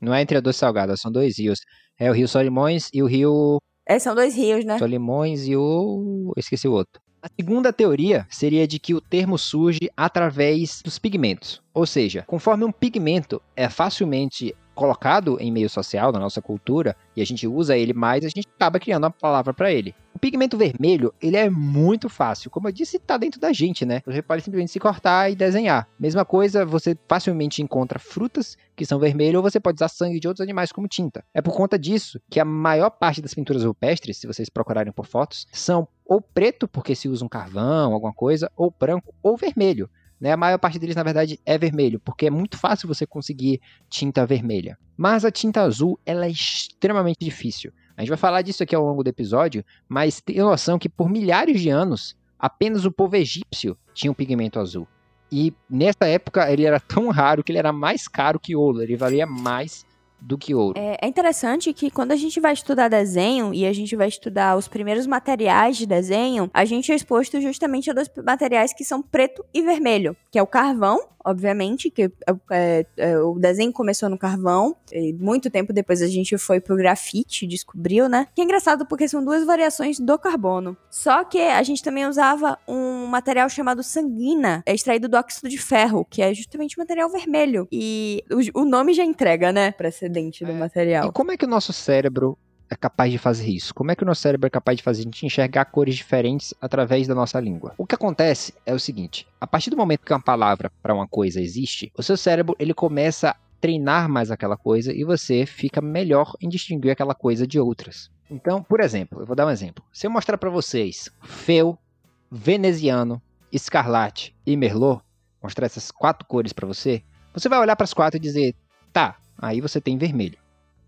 Speaker 3: Não é entre a doce salgada, são dois rios. É o rio Solimões e o rio
Speaker 4: É, são dois rios, né?
Speaker 3: Solimões e o. Eu esqueci o outro. A segunda teoria seria de que o termo surge através dos pigmentos. Ou seja, conforme um pigmento é facilmente colocado em meio social, na nossa cultura, e a gente usa ele mais, a gente acaba criando uma palavra para ele. O pigmento vermelho, ele é muito fácil. Como eu disse, tá dentro da gente, né? Você pode simplesmente se cortar e desenhar. Mesma coisa, você facilmente encontra frutas que são vermelhas, ou você pode usar sangue de outros animais como tinta. É por conta disso que a maior parte das pinturas rupestres, se vocês procurarem por fotos, são ou preto, porque se usa um carvão, alguma coisa, ou branco, ou vermelho. Né? A maior parte deles, na verdade, é vermelho, porque é muito fácil você conseguir tinta vermelha. Mas a tinta azul, ela é extremamente difícil. A gente vai falar disso aqui ao longo do episódio, mas tenha noção que por milhares de anos, apenas o povo egípcio tinha um pigmento azul. E nessa época ele era tão raro que ele era mais caro que ouro, ele valia mais do que ouro.
Speaker 4: É, é interessante que quando a gente vai estudar desenho e a gente vai estudar os primeiros materiais de desenho, a gente é exposto justamente a dois materiais que são preto e vermelho, que é o carvão, obviamente, que é, é, o desenho começou no carvão, muito tempo depois a gente foi pro grafite, descobriu, né? Que é engraçado porque são duas variações do carbono. Só que a gente também usava um material chamado sanguina, é extraído do óxido de ferro, que é justamente material vermelho. E o, o nome já entrega, né? Precedente do
Speaker 3: É.
Speaker 4: material.
Speaker 3: E como é que o nosso cérebro é capaz de fazer isso? Como é que o nosso cérebro é capaz de fazer a gente enxergar cores diferentes através da nossa língua? O que acontece é o seguinte: a partir do momento que uma palavra para uma coisa existe, o seu cérebro ele começa a treinar mais aquela coisa e você fica melhor em distinguir aquela coisa de outras. Então, por exemplo, eu vou dar um exemplo. Se eu mostrar para vocês feu, veneziano, escarlate e merlot, mostrar essas quatro cores para você, você vai olhar para as quatro e dizer: "Tá, aí você tem vermelho".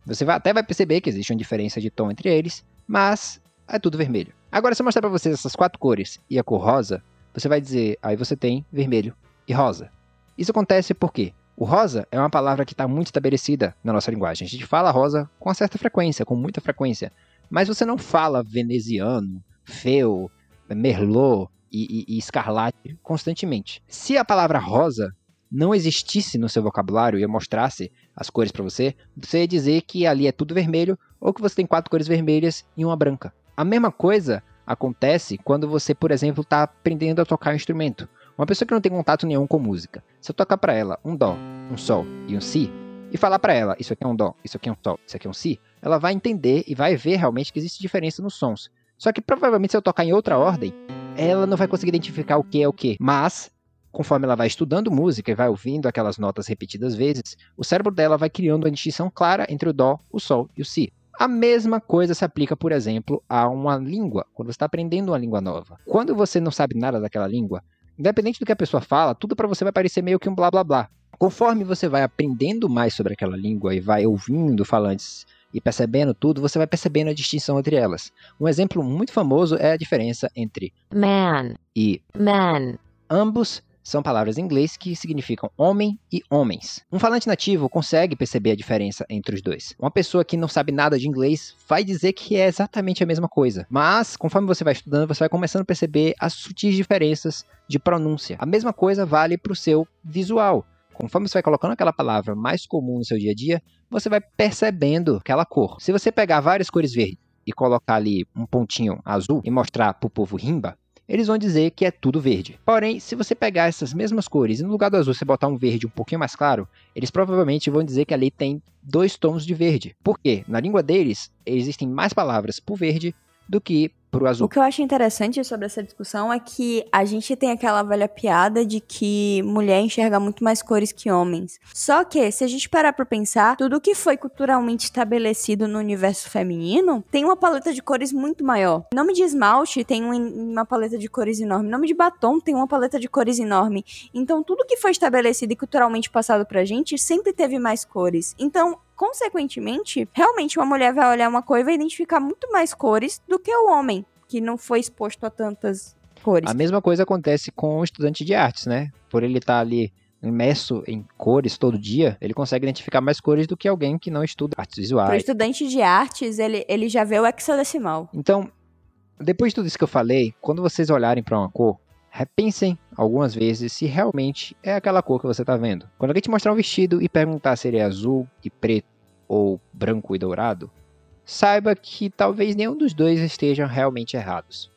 Speaker 3: Você vai, até vai perceber que existe uma diferença de tom entre eles, mas é tudo vermelho. Agora, se eu mostrar para vocês essas quatro cores e a cor rosa, você vai dizer, aí você tem vermelho e rosa. Isso acontece porque o rosa é uma palavra que está muito estabelecida na nossa linguagem. A gente fala rosa com uma certa frequência, com muita frequência, mas você não fala veneziano, feu, merlot e, e, e escarlate constantemente. Se a palavra rosa não existisse no seu vocabulário e eu mostrasse as cores para você, você ia dizer que ali é tudo vermelho ou que você tem quatro cores vermelhas e uma branca. A mesma coisa acontece quando você, por exemplo, está aprendendo a tocar um instrumento. Uma pessoa que não tem contato nenhum com música. Se eu tocar para ela um dó, um sol e um si e falar para ela, isso aqui é um dó, isso aqui é um sol, isso aqui é um si, ela vai entender e vai ver realmente que existe diferença nos sons. Só que provavelmente se eu tocar em outra ordem, ela não vai conseguir identificar o que é o que. Mas conforme ela vai estudando música e vai ouvindo aquelas notas repetidas vezes, o cérebro dela vai criando uma distinção clara entre o dó, o sol e o si. A mesma coisa se aplica, por exemplo, a uma língua, quando você está aprendendo uma língua nova. Quando você não sabe nada daquela língua, independente do que a pessoa fala, tudo para você vai parecer meio que um blá blá blá. Conforme você vai aprendendo mais sobre aquela língua e vai ouvindo falantes e percebendo tudo, você vai percebendo a distinção entre elas. Um exemplo muito famoso é a diferença entre
Speaker 6: man,
Speaker 3: e
Speaker 6: man,
Speaker 3: ambos são palavras em inglês que significam homem e homens. Um falante nativo consegue perceber a diferença entre os dois. Uma pessoa que não sabe nada de inglês vai dizer que é exatamente a mesma coisa. Mas, conforme você vai estudando, você vai começando a perceber as sutis diferenças de pronúncia. A mesma coisa vale para o seu visual. Conforme você vai colocando aquela palavra mais comum no seu dia a dia, você vai percebendo aquela cor. Se você pegar várias cores verdes e colocar ali um pontinho azul e mostrar para o povo rimba, eles vão dizer que é tudo verde. Porém, se você pegar essas mesmas cores e no lugar do azul você botar um verde um pouquinho mais claro, eles provavelmente vão dizer que ali tem dois tons de verde. Por quê? Na língua deles, existem mais palavras pro verde do que
Speaker 4: O
Speaker 3: azul.
Speaker 4: que eu acho interessante sobre essa discussão é que a gente tem aquela velha piada de que mulher enxerga muito mais cores que homens. Só que, se a gente parar pra pensar, tudo que foi culturalmente estabelecido no universo feminino tem uma paleta de cores muito maior. Nome de esmalte tem um- uma paleta de cores enorme. Nome de batom tem uma paleta de cores enorme. Então, tudo que foi estabelecido e culturalmente passado pra gente sempre teve mais cores. Então, consequentemente, realmente uma mulher vai olhar uma cor e vai identificar muito mais cores do que o homem, que não foi exposto a tantas cores.
Speaker 3: A mesma coisa acontece com o estudante de artes, né? Por ele estar ali imerso em cores todo dia, ele consegue identificar mais cores do que alguém que não estuda artes visuais.
Speaker 4: estudante de artes, ele, ele já vê o hexadecimal.
Speaker 3: Então, depois de tudo isso que eu falei, quando vocês olharem para uma cor, repensem algumas vezes se realmente é aquela cor que você está vendo. Quando alguém te mostrar um vestido e perguntar se ele é azul e preto ou branco e dourado, saiba que talvez nenhum dos dois estejam realmente errados.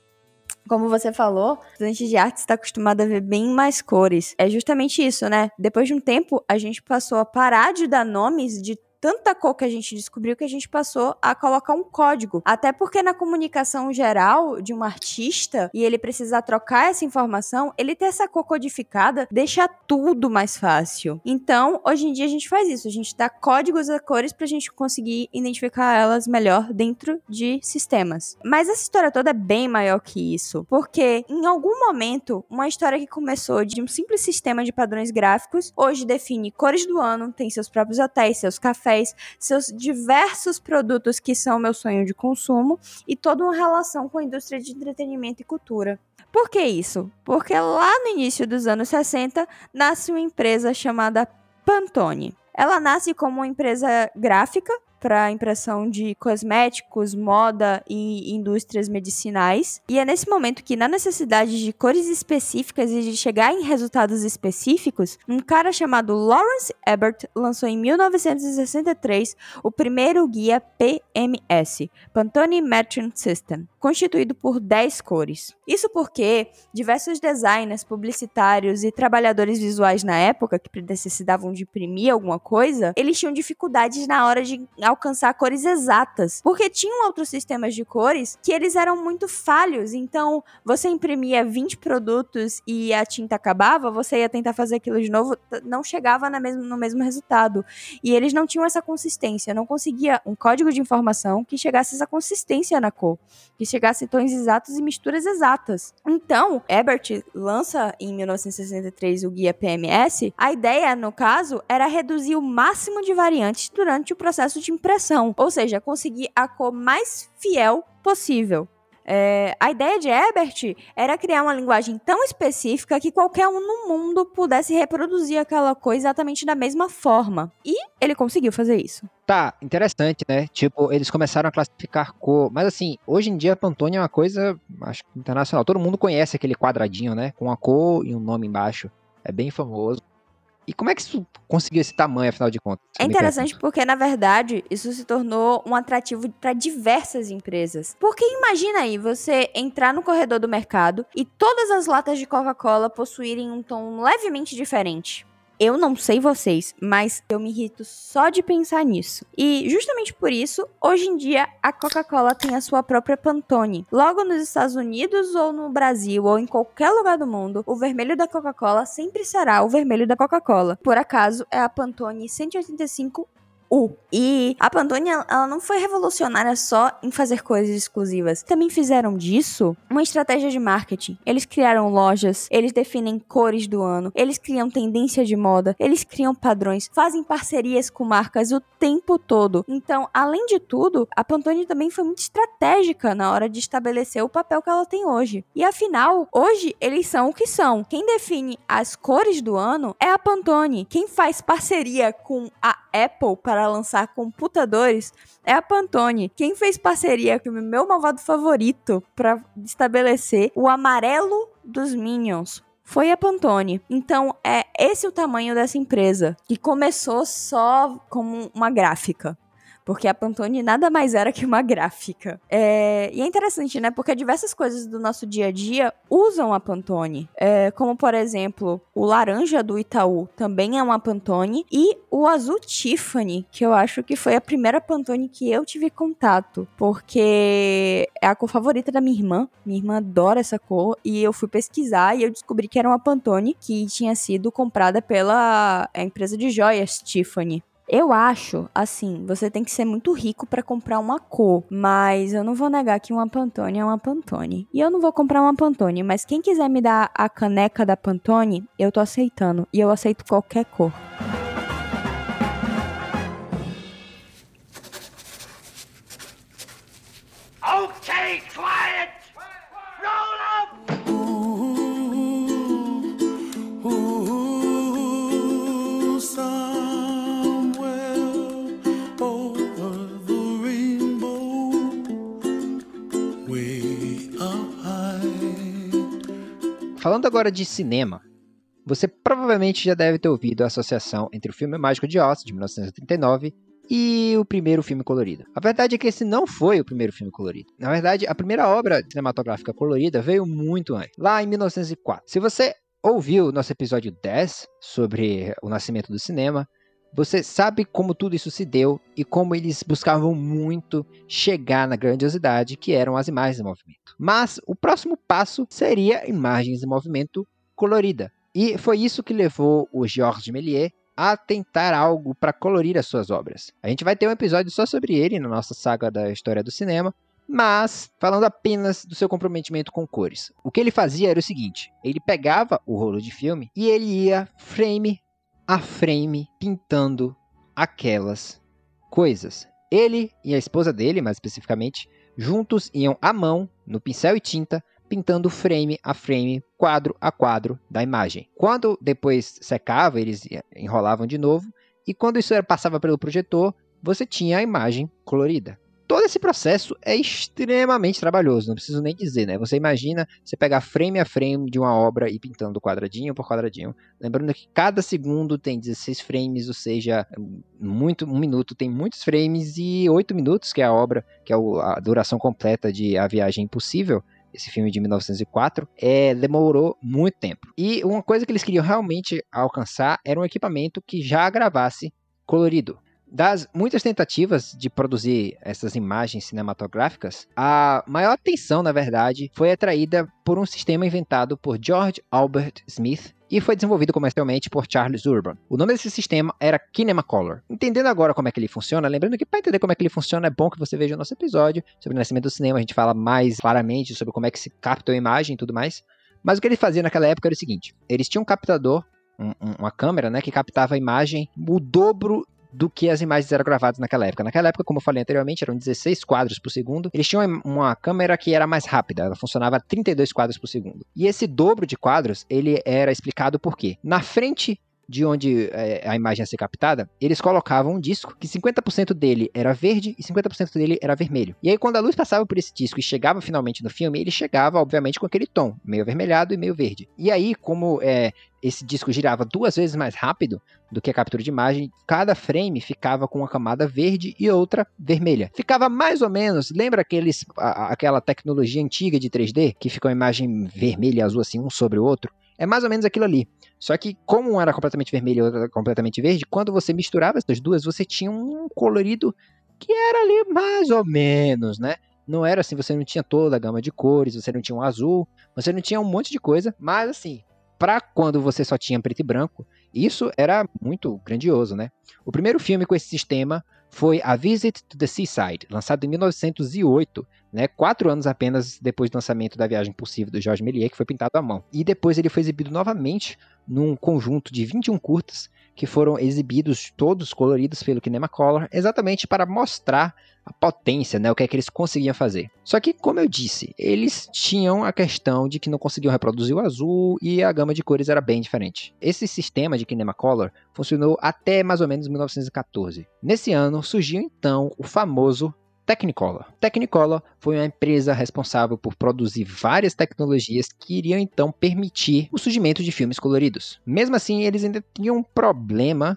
Speaker 4: Como você falou, estudante de artes está acostumado a ver bem mais cores. É justamente isso, né? Depois de um tempo, a gente passou a parar de dar nomes de tanta cor que a gente descobriu que a gente passou a colocar um código. Até porque na comunicação geral de um artista e ele precisar trocar essa informação, ele ter essa cor codificada deixa tudo mais fácil. Então, hoje em dia a gente faz isso, a gente dá códigos a cores pra gente conseguir identificar elas melhor dentro de sistemas. Mas essa história toda é bem maior que isso, porque em algum momento, uma história que começou de um simples sistema de padrões gráficos, hoje define cores do ano, tem seus próprios hotéis, seus cafés, seus diversos produtos que são meu sonho de consumo e toda uma relação com a indústria de entretenimento e cultura. Por que isso? Porque lá no início dos anos 60 nasce uma empresa chamada Pantone. Ela nasce como uma empresa gráfica para impressão de cosméticos, moda e indústrias medicinais. E é nesse momento que, na necessidade de cores específicas e de chegar em resultados específicos, um cara chamado Lawrence Ebert lançou em 1963 o primeiro guia PMS, Pantone Metric System, constituído por 10 cores. Isso porque diversos designers, publicitários e trabalhadores visuais na época que necessitavam de imprimir alguma coisa, eles tinham dificuldades na hora de alcançar cores exatas, porque tinham outros sistemas de cores que eles eram muito falhos. Então, você imprimia 20 produtos e a tinta acabava, você ia tentar fazer aquilo de novo, não chegava mesmo, no mesmo resultado. E eles não tinham essa consistência, não conseguia um código de informação que chegasse essa consistência na cor, que chegasse tons exatos e misturas exatas. Então, Ebert lança em 1963 o guia PMS. A ideia, no caso, era reduzir o máximo de variantes durante o processo de impressão, ou seja, conseguir a cor mais fiel possível. É, a ideia de Ebert era criar uma linguagem tão específica que qualquer um no mundo pudesse reproduzir aquela cor exatamente da mesma forma. E ele conseguiu fazer isso.
Speaker 3: Tá, interessante, né? Tipo, eles começaram a classificar cor. Mas assim, hoje em dia Pantone é uma coisa, acho internacional. Todo mundo conhece aquele quadradinho, né? Com a cor e um nome embaixo. É bem famoso. E como é que isso conseguiu esse tamanho, afinal de contas?
Speaker 4: É
Speaker 3: Eu me
Speaker 4: interessante porque, na verdade, isso se tornou um atrativo para diversas empresas. Porque imagina aí você entrar no corredor do mercado e todas as latas de Coca-Cola possuírem um tom levemente diferente. Eu não sei vocês, mas eu me irrito só de pensar nisso. E justamente por isso, hoje em dia, a Coca-Cola tem a sua própria Pantone. Logo nos Estados Unidos ou no Brasil ou em qualquer lugar do mundo, o vermelho da Coca-Cola sempre será o vermelho da Coca-Cola. Por acaso, é a Pantone 185 U. E a Pantone, ela não foi revolucionária só em fazer coisas exclusivas. Também fizeram disso uma estratégia de marketing. Eles criaram lojas, eles definem cores do ano, eles criam tendência de moda, eles criam padrões, fazem parcerias com marcas o tempo todo. Então, além de tudo, a Pantone também foi muito estratégica na hora de estabelecer o papel que ela tem hoje. E afinal, hoje eles são o que são. Quem define as cores do ano é a Pantone. Quem faz parceria com a Apple para lançar computadores é a Pantone. Quem fez parceria com o meu malvado favorito para estabelecer o amarelo dos Minions foi a Pantone. Então, é esse o tamanho dessa empresa, que começou só como uma gráfica. Porque a Pantone nada mais era que uma gráfica. É, e é interessante, né? Porque diversas coisas do nosso dia a dia usam a Pantone. É, como, por exemplo, o laranja do Itaú também é uma Pantone. E o azul Tiffany, que eu acho que foi a primeira Pantone que eu tive contato. Porque é a cor favorita da minha irmã. Minha irmã adora essa cor. E eu fui pesquisar e eu descobri que era uma Pantone que tinha sido comprada pela empresa de joias Tiffany. Eu acho, assim, você tem que ser muito rico pra comprar uma cor, mas eu não vou negar que uma Pantone é uma Pantone. E eu não vou comprar uma Pantone, mas quem quiser me dar a caneca da Pantone, eu tô aceitando. E eu aceito qualquer cor.
Speaker 3: Falando agora de cinema, você provavelmente já deve ter ouvido a associação entre o filme Mágico de Oz, de 1939, e o primeiro filme colorido. A verdade é que esse não foi o primeiro filme colorido. Na verdade, a primeira obra cinematográfica colorida veio muito antes, lá em 1904. Se você ouviu nosso episódio 10 sobre o nascimento do cinema, você sabe como tudo isso se deu e como eles buscavam muito chegar na grandiosidade que eram as imagens em movimento. Mas o próximo passo seria imagens em movimento colorida. E foi isso que levou o Georges Méliès a tentar algo para colorir as suas obras. A gente vai ter um episódio só sobre ele na nossa saga da história do cinema, mas falando apenas do seu comprometimento com cores. O que ele fazia era o seguinte: ele pegava o rolo de filme e ele ia frame a frame pintando aquelas coisas. Ele e a esposa dele, mais especificamente, juntos iam à mão, no pincel e tinta, pintando frame a frame, quadro a quadro da imagem. Quando depois secava, eles enrolavam de novo, e quando isso passava pelo projetor, você tinha a imagem colorida. Todo esse processo é extremamente trabalhoso, não preciso nem dizer, né? Você imagina você pegar frame a frame de uma obra e pintando quadradinho por quadradinho. Lembrando que cada segundo tem 16 frames, ou seja, muito um minuto tem muitos frames e 8 minutos, que é a obra, que é a duração completa de A Viagem Impossível, esse filme de 1904, é, demorou muito tempo. E uma coisa que eles queriam realmente alcançar era um equipamento que já gravasse colorido. Das muitas tentativas de produzir essas imagens cinematográficas, a maior atenção, na verdade, foi atraída por um sistema inventado por George Albert Smith e foi desenvolvido comercialmente por Charles Urban. O nome desse sistema era Kinemacolor. Entendendo agora como é que ele funciona, lembrando que para entender como é que ele funciona é bom que você veja o nosso episódio sobre o nascimento do cinema, a gente fala mais claramente sobre como é que se capta a imagem e tudo mais. Mas o que ele fazia naquela época era o seguinte: eles tinham um captador, um- um- uma câmera, né, que captava a imagem o dobro do que as imagens eram gravadas naquela época. Naquela época, como eu falei anteriormente, eram 16 quadros por segundo. Eles tinham uma câmera que era mais rápida, ela funcionava a 32 quadros por segundo. E esse dobro de quadros, ele era explicado por quê? Na frente de onde é, a imagem ia ser captada, eles colocavam um disco que 50% dele era verde e 50% dele era vermelho. E aí, quando a luz passava por esse disco e chegava finalmente no filme, ele chegava, obviamente, com aquele tom, meio avermelhado e meio verde. E aí, como é, esse disco girava duas vezes mais rápido do que a captura de imagem, cada frame ficava com uma camada verde e outra vermelha. Ficava mais ou menos, lembra aqueles, a- aquela tecnologia antiga de 3D, que ficou a imagem vermelha e azul assim, um sobre o outro? É mais ou menos aquilo ali. Só que, como um era completamente vermelho e outro era completamente verde, quando você misturava essas duas, você tinha um colorido que era ali mais ou menos, né? Não era assim, você não tinha toda a gama de cores, você não tinha um azul, você não tinha um monte de coisa, mas assim, para quando você só tinha preto e branco, isso era muito grandioso, né? O primeiro filme com esse sistema foi A Visit to the Seaside, lançado em 1908, né? Quatro anos apenas depois do lançamento da Viagem Possível do Georges Méliès, que foi pintado à mão. E depois ele foi exibido novamente num conjunto de 21 curtas que foram exibidos todos coloridos pelo Kinemacolor, exatamente para mostrar a potência, né, o que é que eles conseguiam fazer. Só que, como eu disse, eles tinham a questão de que não conseguiam reproduzir o azul e a gama de cores era bem diferente. Esse sistema de Kinemacolor funcionou até mais ou menos 1914. Nesse ano surgiu então o famoso Technicolor. Technicolor foi uma empresa responsável por produzir várias tecnologias que iriam então permitir o surgimento de filmes coloridos. Mesmo assim, eles ainda tinham um problema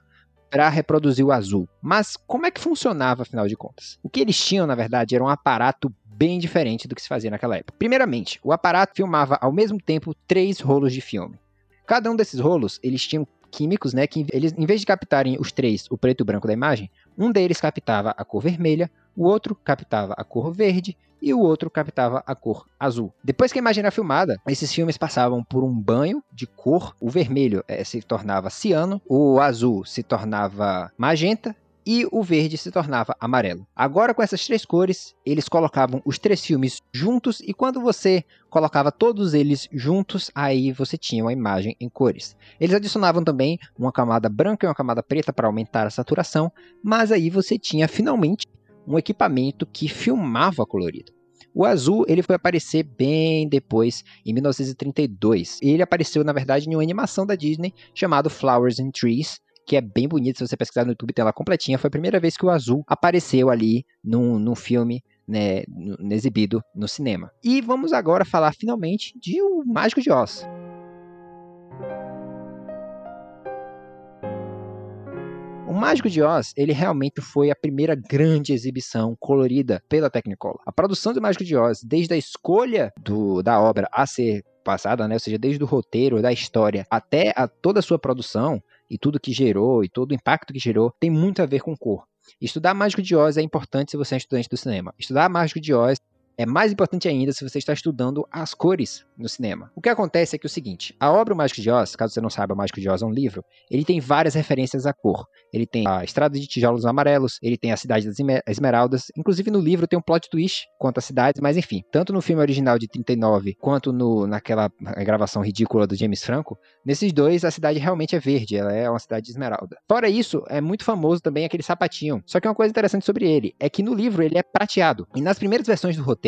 Speaker 3: para reproduzir o azul. Mas como é que funcionava, afinal de contas? O que eles tinham, na verdade, era um aparato bem diferente do que se fazia naquela época. Primeiramente, o aparato filmava ao mesmo tempo três rolos de filme. Cada um desses rolos, eles tinham químicos, né, que eles, em vez de captarem os três, o preto e o branco da imagem, um deles captava a cor vermelha, o outro captava a cor verde e o outro captava a cor azul. Depois que a imagem era filmada, esses filmes passavam por um banho de cor. O vermelho eh, se tornava ciano, o azul se tornava magenta e o verde se tornava amarelo. Agora, com essas três cores, eles colocavam os três filmes juntos e quando você colocava todos eles juntos, aí você tinha uma imagem em cores. Eles adicionavam também uma camada branca e uma camada preta para aumentar a saturação, mas aí você tinha finalmente um equipamento que filmava colorido. O azul ele foi aparecer bem depois, em 1932. Ele apareceu, na verdade, em uma animação da Disney chamado Flowers and Trees, que é bem bonito. Se você pesquisar no YouTube, tem ela completinha. Foi a primeira vez que o azul apareceu ali num, num filme né, exibido no cinema. E vamos agora falar finalmente de O Mágico de Oz. Mágico de Oz, ele realmente foi a primeira grande exibição colorida pela Technicolor. A produção do Mágico de Oz, desde a escolha do, da obra a ser passada, né, ou seja, desde o roteiro, da história, até a, toda a sua produção, e tudo que gerou, e todo o impacto que gerou, tem muito a ver com cor. Estudar Mágico de Oz é importante se você é estudante do cinema. Estudar Mágico de Oz é mais importante ainda se você está estudando as cores no cinema. O que acontece é que é o seguinte, a obra O Mágico de Oz, caso você não saiba, O Mágico de Oz é um livro, ele tem várias referências à cor. Ele tem a estrada de tijolos amarelos, ele tem a cidade das Esme- esmeraldas, inclusive no livro tem um plot twist quanto às cidades, mas enfim, tanto no filme original de 39 quanto no, naquela gravação ridícula do James Franco, nesses dois a cidade realmente é verde, ela é uma cidade de esmeralda. Fora isso, é muito famoso também aquele sapatinho. Só que uma coisa interessante sobre ele é que no livro ele é prateado. E nas primeiras versões do roteiro,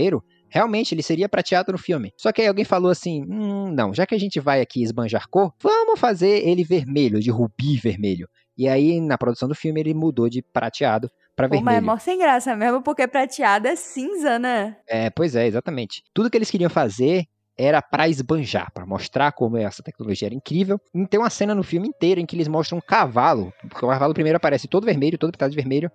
Speaker 3: Realmente, ele seria prateado no filme. Só que aí alguém falou assim: hum, não, já que a gente vai aqui esbanjar cor, vamos fazer ele vermelho, de rubi vermelho. E aí, na produção do filme, ele mudou de prateado pra
Speaker 4: Pô, mas é
Speaker 3: vermelho.
Speaker 4: mó sem graça mesmo, porque prateado é cinza, né?
Speaker 3: É, pois é, exatamente. Tudo que eles queriam fazer era pra esbanjar, pra mostrar como essa tecnologia era incrível. E tem uma cena no filme inteiro em que eles mostram um cavalo. Porque o cavalo primeiro aparece todo vermelho, todo pintado de vermelho.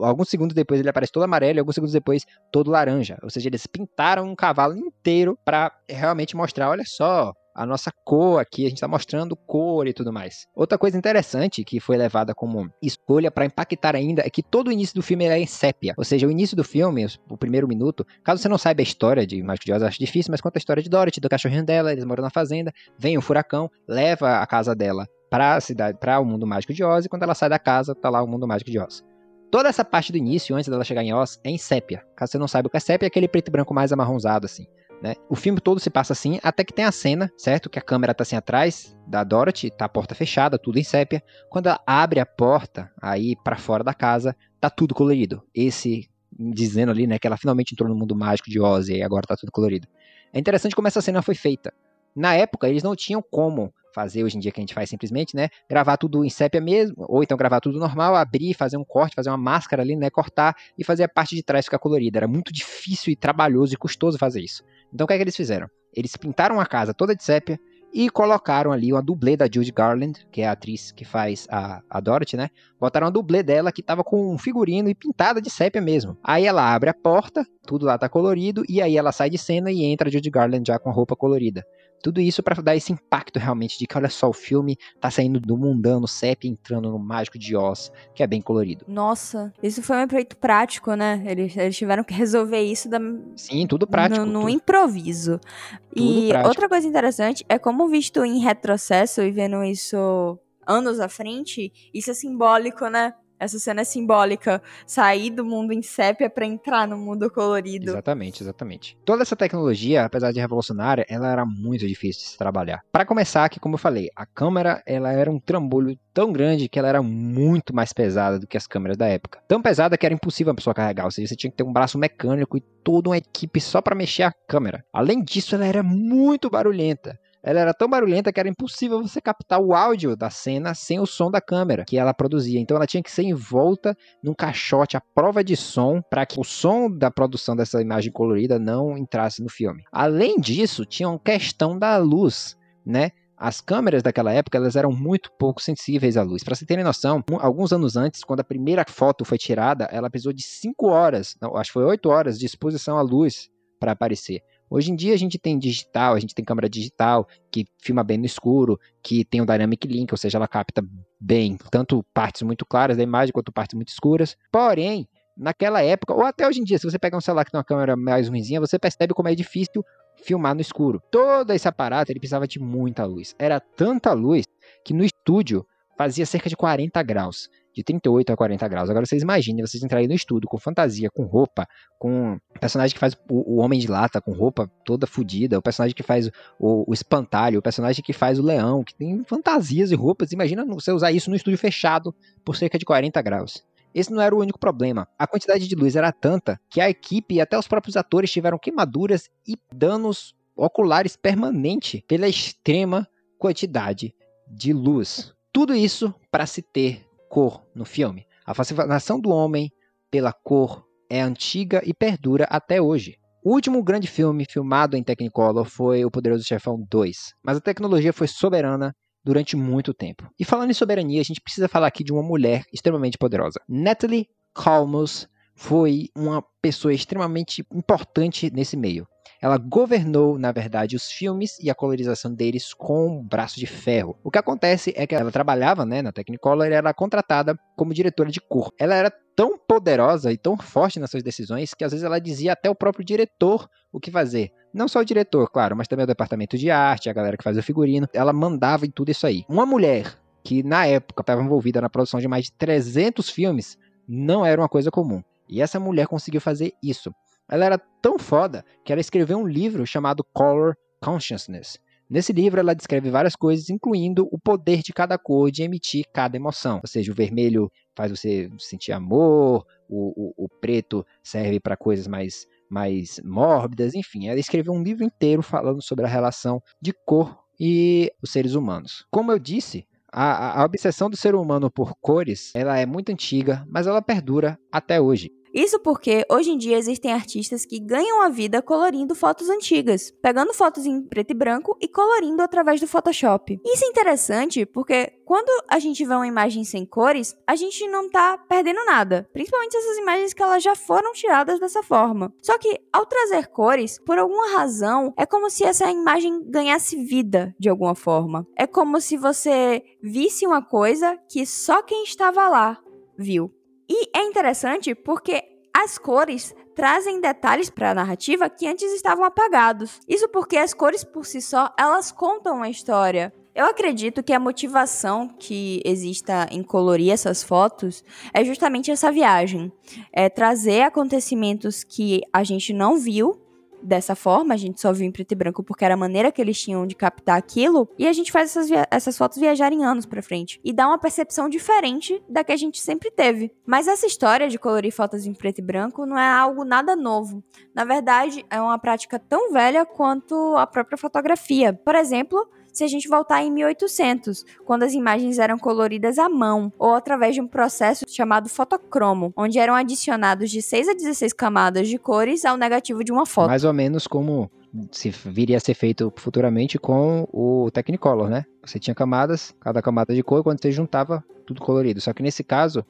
Speaker 3: Alguns segundos depois ele aparece todo amarelo e alguns segundos depois todo laranja. Ou seja, eles pintaram um cavalo inteiro pra realmente mostrar, olha só, a nossa cor aqui, a gente tá mostrando cor e tudo mais. Outra coisa interessante que foi levada como escolha pra impactar ainda é que todo o início do filme é em sépia. Ou seja, o início do filme, o primeiro minuto, caso você não saiba a história de Mágico de Oz, acho difícil, mas conta a história de Dorothy, do cachorrinho dela, eles moram na fazenda, vem um furacão, leva a casa dela pra cidade, para o mundo mágico de Oz, e quando ela sai da casa, tá lá o mundo mágico de Oz. Toda essa parte do início, antes dela chegar em Oz, é em sépia. Caso você não saiba o que é sépia, é aquele preto e branco mais amarronzado, assim. Né? O filme todo se passa assim, até que tem a cena, certo? Que a câmera tá assim atrás da Dorothy, tá a porta fechada, tudo em sépia. Quando ela abre a porta, aí pra fora da casa, tá tudo colorido. Esse dizendo ali, né, que ela finalmente entrou no mundo mágico de Oz e agora tá tudo colorido. É interessante como essa cena foi feita. Na época, eles não tinham como fazer hoje em dia que a gente faz simplesmente, né? Gravar tudo em sépia mesmo, ou então gravar tudo normal, abrir, fazer um corte, fazer uma máscara ali, né? Cortar e fazer a parte de trás ficar colorida. Era muito difícil e trabalhoso e custoso fazer isso. Então o que é que eles fizeram? Eles pintaram a casa toda de sépia e colocaram ali uma dublê da Judy Garland, que é a atriz que faz a, a Dorothy, né? Botaram a dublê dela que tava com um figurino e pintada de sépia mesmo. Aí ela abre a porta, tudo lá tá colorido, e aí ela sai de cena e entra Judy Garland já com a roupa colorida. Tudo isso para dar esse impacto realmente de que, olha só, o filme tá saindo do mundano sépia entrando no mágico de Oz, que é bem colorido.
Speaker 4: Nossa, isso foi um efeito prático, né? Eles, eles tiveram que resolver isso da,
Speaker 3: Sim, tudo prático.
Speaker 4: no, no
Speaker 3: tudo.
Speaker 4: improviso.
Speaker 3: Tudo
Speaker 4: e
Speaker 3: prático.
Speaker 4: outra coisa interessante é como visto em retrocesso e vendo isso anos à frente, isso é simbólico, né? Essa cena é simbólica. Sair do mundo em sépia pra entrar no mundo colorido.
Speaker 3: Exatamente, exatamente. Toda essa tecnologia, apesar de revolucionária, ela era muito difícil de se trabalhar. Para começar, que como eu falei, a câmera ela era um trambolho tão grande que ela era muito mais pesada do que as câmeras da época. Tão pesada que era impossível a pessoa carregar, ou seja, você tinha que ter um braço mecânico e toda uma equipe só para mexer a câmera. Além disso, ela era muito barulhenta. Ela era tão barulhenta que era impossível você captar o áudio da cena sem o som da câmera que ela produzia. Então ela tinha que ser envolta num caixote à prova de som para que o som da produção dessa imagem colorida não entrasse no filme. Além disso, tinha uma questão da luz, né? As câmeras daquela época elas eram muito pouco sensíveis à luz. Para vocês terem noção, alguns anos antes, quando a primeira foto foi tirada, ela precisou de 5 horas, não, acho que foi 8 horas de exposição à luz para aparecer. Hoje em dia a gente tem digital, a gente tem câmera digital que filma bem no escuro, que tem o Dynamic Link, ou seja, ela capta bem tanto partes muito claras da imagem quanto partes muito escuras. Porém, naquela época, ou até hoje em dia, se você pegar um celular que tem uma câmera mais ruimzinha, você percebe como é difícil filmar no escuro. Todo esse aparato ele precisava de muita luz. Era tanta luz que no estúdio fazia cerca de 40 graus. De 38 a 40 graus. Agora vocês imaginem vocês entrarem no estúdio com fantasia, com roupa, com personagem que faz o, o Homem de Lata com roupa toda fodida, o personagem que faz o, o espantalho, o personagem que faz o leão, que tem fantasias e roupas. Imagina você usar isso no estúdio fechado por cerca de 40 graus. Esse não era o único problema. A quantidade de luz era tanta que a equipe e até os próprios atores tiveram queimaduras e danos oculares permanentes pela extrema quantidade de luz. Tudo isso para se ter cor no filme. A fascinação do homem pela cor é antiga e perdura até hoje. O último grande filme filmado em Technicolor foi O Poderoso Chefão 2, mas a tecnologia foi soberana durante muito tempo. E falando em soberania, a gente precisa falar aqui de uma mulher extremamente poderosa. Natalie Calmus foi uma pessoa extremamente importante nesse meio. Ela governou, na verdade, os filmes e a colorização deles com um braço de ferro. O que acontece é que ela trabalhava né, na Technicolor e era contratada como diretora de cor. Ela era tão poderosa e tão forte nas suas decisões que às vezes ela dizia até o próprio diretor o que fazer. Não só o diretor, claro, mas também o departamento de arte, a galera que faz o figurino. Ela mandava em tudo isso aí. Uma mulher que na época estava envolvida na produção de mais de 300 filmes não era uma coisa comum. E essa mulher conseguiu fazer isso. Ela era tão foda que ela escreveu um livro chamado Color Consciousness. Nesse livro, ela descreve várias coisas, incluindo o poder de cada cor de emitir cada emoção. Ou seja, o vermelho faz você sentir amor, o, o, o preto serve para coisas mais, mais mórbidas, enfim. Ela escreveu um livro inteiro falando sobre a relação de cor e os seres humanos. Como eu disse, a, a, obsessão do ser humano por cores, ela é muito antiga, mas ela perdura até hoje.
Speaker 4: Isso porque hoje em dia existem artistas que ganham a vida colorindo fotos antigas, pegando fotos em preto e branco e colorindo através do Photoshop. Isso é interessante porque quando a gente vê uma imagem sem cores, a gente não tá perdendo nada, principalmente essas imagens que elas já foram tiradas dessa forma. Só que ao trazer cores, por alguma razão, é como se essa imagem ganhasse vida de alguma forma. É como se você visse uma coisa que só quem estava lá viu. E é interessante porque as cores trazem detalhes para a narrativa que antes estavam apagados. Isso porque as cores por si só, elas contam uma história. Eu acredito que a motivação que exista em colorir essas fotos é justamente essa viagem. É trazer acontecimentos que a gente não viu dessa forma, a gente só viu em preto e branco porque era a maneira que eles tinham de captar aquilo, e a gente faz essas, essas fotos viajarem anos pra frente. E dá uma percepção diferente da que a gente sempre teve. Mas essa história de colorir fotos em preto e branco não é algo nada novo. Na verdade, é uma prática tão velha quanto a própria fotografia. Por exemplo, se a gente voltar em 1800, quando as imagens eram coloridas à mão ou através de um processo chamado fotocromo, onde eram adicionados de 6 a 16 camadas de cores ao negativo de uma foto.
Speaker 3: Mais ou menos como se viria a ser feito futuramente com o Technicolor, né? Você tinha camadas, cada camada de cor, quando você juntava, tudo colorido. Só que nesse caso,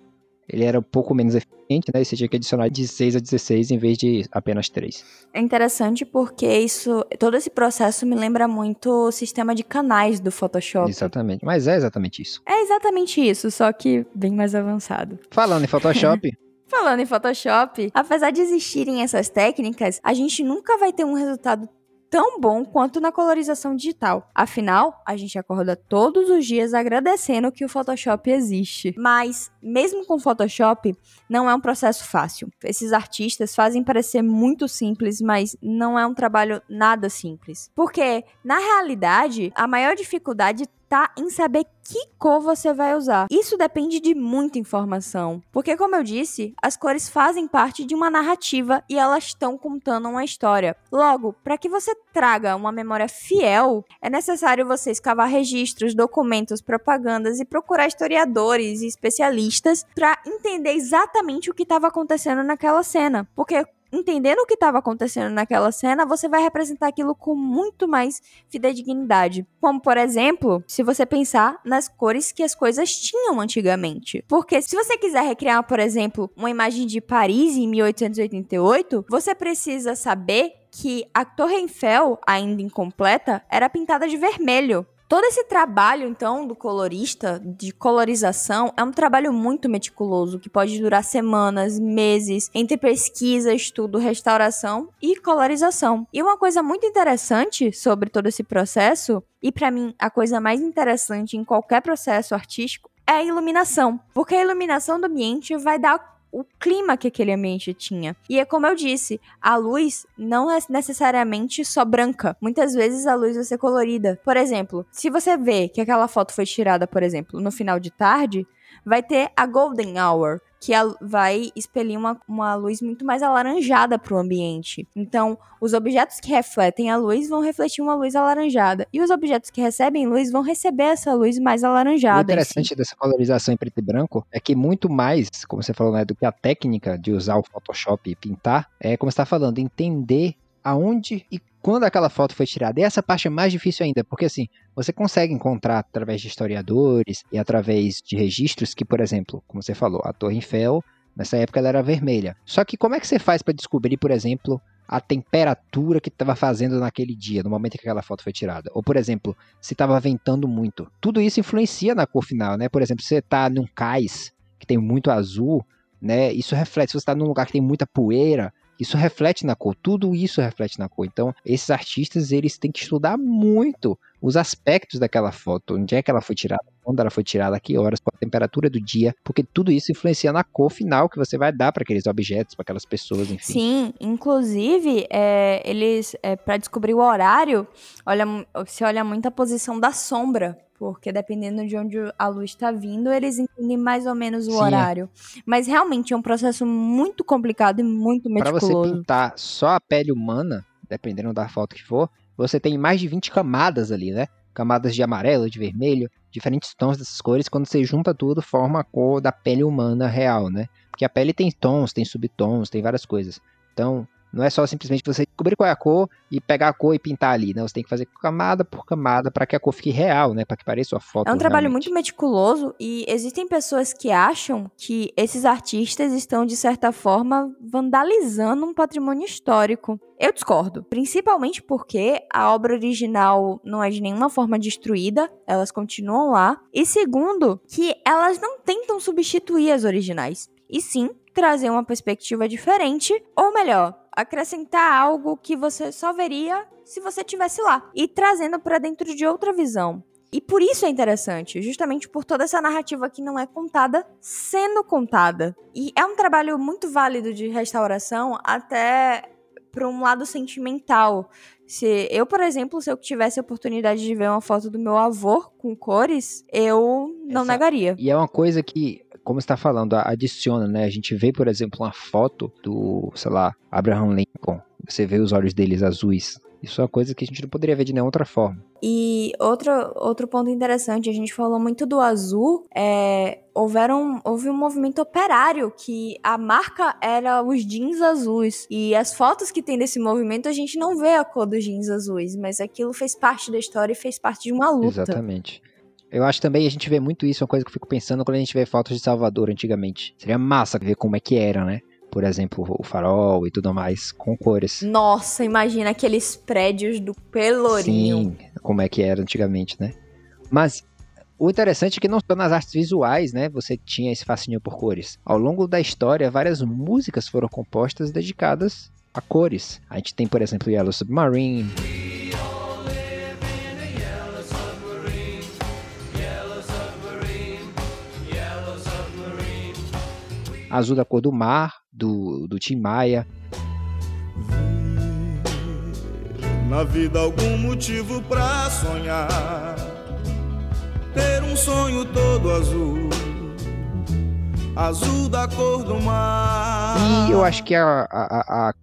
Speaker 3: ele era um pouco menos eficiente, né? E você tinha que adicionar de 6 a 16 em vez de apenas 3.
Speaker 4: É interessante porque isso, todo esse processo me lembra muito o sistema de canais do Photoshop.
Speaker 3: Exatamente. Mas é exatamente isso.
Speaker 4: É exatamente isso, só que bem mais avançado.
Speaker 3: Falando em Photoshop,
Speaker 4: Falando em Photoshop, apesar de existirem essas técnicas, a gente nunca vai ter um resultado tão bom quanto na colorização digital. Afinal, a gente acorda todos os dias agradecendo que o Photoshop existe. Mas, mesmo com Photoshop, não é um processo fácil. Esses artistas fazem parecer muito simples, mas não é um trabalho nada simples. Porque, na realidade, a maior dificuldade tá em saber que cor você vai usar. Isso depende de muita informação, porque como eu disse, as cores fazem parte de uma narrativa e elas estão contando uma história. Logo, para que você traga uma memória fiel, é necessário você escavar registros, documentos, propagandas e procurar historiadores e especialistas para entender exatamente o que estava acontecendo naquela cena, porque entendendo o que estava acontecendo naquela cena, você vai representar aquilo com muito mais fidedignidade. Como, por exemplo, se você pensar nas cores que as coisas tinham antigamente. Porque se você quiser recriar, por exemplo, uma imagem de Paris em 1888, você precisa saber que a Torre Eiffel, ainda incompleta, era pintada de vermelho. Todo esse trabalho, então, do colorista, de colorização, é um trabalho muito meticuloso, que pode durar semanas, meses, entre pesquisa, estudo, restauração e colorização. E uma coisa muito interessante sobre todo esse processo, e para mim a coisa mais interessante em qualquer processo artístico, é a iluminação. Porque a iluminação do ambiente vai dar o clima que aquele ambiente tinha. E é como eu disse, a luz não é necessariamente só branca. Muitas vezes a luz vai ser colorida. Por exemplo, se você vê que aquela foto foi tirada, por exemplo, no final de tarde, vai ter a golden hour, que vai expelir uma, uma luz muito mais alaranjada para o ambiente. Então, os objetos que refletem a luz vão refletir uma luz alaranjada. E os objetos que recebem luz vão receber essa luz mais
Speaker 3: O
Speaker 4: alaranjada. si.
Speaker 3: interessante dessa colorização em preto e branco é que muito mais, como você falou, né, do que a técnica de usar o Photoshop e pintar, é como você está falando, entender aonde e quando aquela foto foi tirada. E essa parte é mais difícil ainda, porque assim, você consegue encontrar através de historiadores e através de registros que, por exemplo, como você falou, a Torre Eiffel, nessa época ela era vermelha. Só que como é que você faz para descobrir, por exemplo, a temperatura que estava fazendo naquele dia, no momento que aquela foto foi tirada? Ou, por exemplo, se estava ventando muito. Tudo isso influencia na cor final, né? Por exemplo, se você está num cais que tem muito azul, né? Isso reflete. Se você está num lugar que tem muita poeira, isso reflete na cor. Tudo isso reflete na cor. Então, esses artistas, eles têm que estudar muito os aspectos daquela foto. Onde é que ela foi tirada, quando ela foi tirada, que horas, qual a temperatura do dia, porque tudo isso influencia na cor final que você vai dar para aqueles objetos, para aquelas pessoas, enfim.
Speaker 4: Sim, inclusive, é, eles, é, para descobrir o horário, olha, se olha muito a posição da sombra, porque dependendo de onde a luz está vindo, eles entendem mais ou menos o
Speaker 3: Sim, é.
Speaker 4: horário. Mas realmente é um processo muito complicado e muito
Speaker 3: Para você
Speaker 4: meticuloso.
Speaker 3: pintar só a pele humana, dependendo da foto que for, você tem mais de 20 camadas ali, né? Camadas de amarelo, de vermelho, diferentes tons dessas cores. Quando você junta tudo, forma a cor da pele humana real, né? Porque a pele tem tons, tem subtons, tem várias coisas. Então, não é só simplesmente você descobrir qual é a cor e pegar a cor e pintar ali, né? Você tem que fazer camada por camada para que a cor fique real, né? Para que pareça a foto.
Speaker 4: É um trabalho
Speaker 3: realmente.
Speaker 4: muito meticuloso e existem pessoas que acham que esses artistas estão, de certa forma, vandalizando um patrimônio histórico. Eu discordo, principalmente porque a obra original não é de nenhuma forma destruída, elas continuam lá. E segundo, que elas não tentam substituir as originais, e sim trazer uma perspectiva diferente, ou melhor, acrescentar algo que você só veria se você tivesse lá e trazendo para dentro de outra visão. E por isso é interessante, justamente por toda essa narrativa que não é contada sendo contada. E é um trabalho muito válido de restauração até para um lado sentimental. Se eu, por exemplo, se eu tivesse a oportunidade de ver uma foto do meu avô com cores, eu não negaria.
Speaker 3: E é uma coisa que, como você está falando, adiciona, né? A gente vê, por exemplo, uma foto do, sei lá, Abraham Lincoln. Você vê os olhos deles azuis. Isso é uma coisa que a gente não poderia ver de nenhuma outra forma.
Speaker 4: E outro, outro ponto interessante, a gente falou muito do azul, é, houveram, houve um movimento operário que a marca era os jeans azuis. E as fotos que tem desse movimento, a gente não vê a cor dos jeans azuis, mas aquilo fez parte da história e fez parte de uma luta.
Speaker 3: Exatamente. Eu acho também, a gente vê muito isso, uma coisa que eu fico pensando quando a gente vê fotos de Salvador antigamente. Seria massa ver como é que era, né? Por exemplo, o farol e tudo mais, com cores.
Speaker 4: Nossa, imagina aqueles prédios do Pelourinho.
Speaker 3: Sim, como é que era antigamente, né? Mas o interessante é que não só nas artes visuais, né, você tinha esse fascínio por cores. Ao longo da história, várias músicas foram compostas dedicadas a cores. A gente tem, por exemplo, Yellow Submarine, Azul da Cor do Mar, do, do Tim Maia.
Speaker 6: Na vida algum motivo pra sonhar. Ter um sonho todo azul. Azul da cor do mar.
Speaker 3: E eu acho que a, a- a-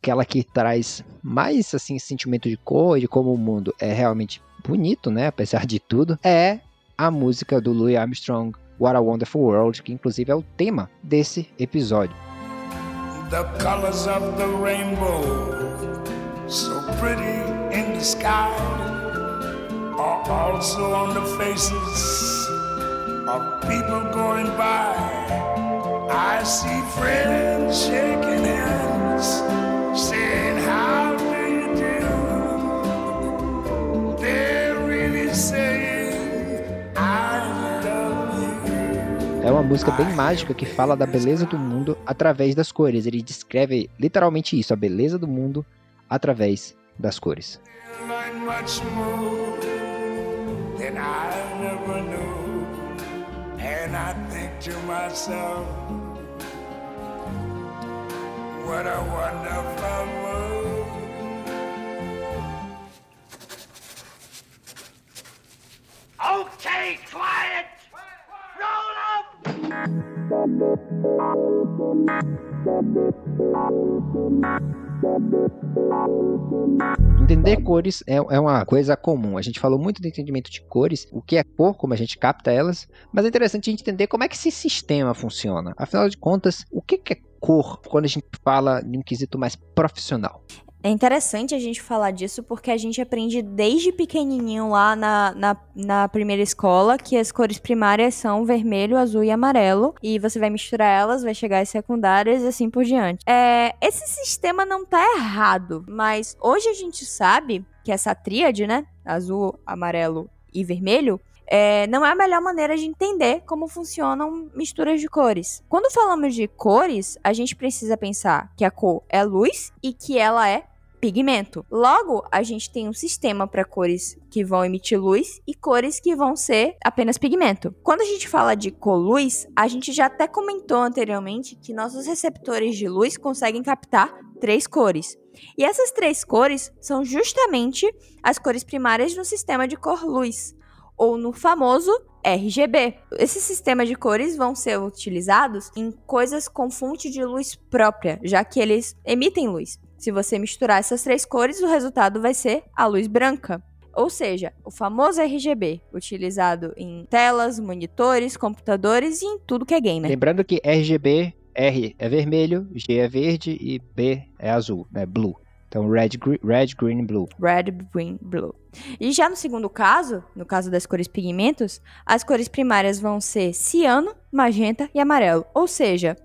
Speaker 3: aquela que traz mais assim sentimento de cor e de como o mundo é realmente bonito, né, apesar de tudo, é a música do Louis Armstrong, What a Wonderful World, que inclusive é o tema desse episódio.
Speaker 2: the colors of the rainbow, so pretty in the sky, are also on the faces of people going by. I see friends shaking hands,
Speaker 3: música bem mágica que fala da beleza do mundo através das cores. Ele descreve literalmente isso, a beleza do mundo através das cores.
Speaker 1: Okay, quiet! Roll!
Speaker 3: Entender cores é, é uma coisa comum. A gente falou muito do entendimento de cores, o que é cor, como a gente capta elas, mas é interessante a gente entender como é que esse sistema funciona. Afinal de contas, o que que é cor quando a gente fala de um quesito mais profissional?
Speaker 4: É interessante a gente falar disso porque a gente aprende desde pequenininho lá na, na, na primeira escola que as cores primárias são vermelho, azul e amarelo. E você vai misturar elas, vai chegar às secundárias e assim por diante. É, esse sistema não tá errado, mas hoje a gente sabe que essa tríade, né? Azul, amarelo e vermelho. é, não é a melhor maneira de entender como funcionam misturas de cores. Quando falamos de cores, a gente precisa pensar que a cor é luz e que ela é pigmento. Logo, a gente tem um sistema para cores que vão emitir luz e cores que vão ser apenas pigmento. Quando a gente fala de cor-luz, a gente já até comentou anteriormente que nossos receptores de luz conseguem captar três cores. E essas três cores são justamente as cores primárias no sistema de cor-luz, ou no famoso RGB. Esses sistemas de cores vão ser utilizados em coisas com fonte de luz própria, já que eles emitem luz. Se você misturar essas três cores, o resultado vai ser a luz branca. Ou seja, o famoso RGB, utilizado em telas, monitores, computadores e em tudo que é gamer.
Speaker 3: Lembrando que RGB, R é vermelho, G é verde e B é azul, né? Blue. Então, red, red green, blue.
Speaker 4: Red, green, blue. E já no segundo caso, no caso das cores pigmentos, as cores primárias vão ser ciano, magenta e amarelo. Ou seja,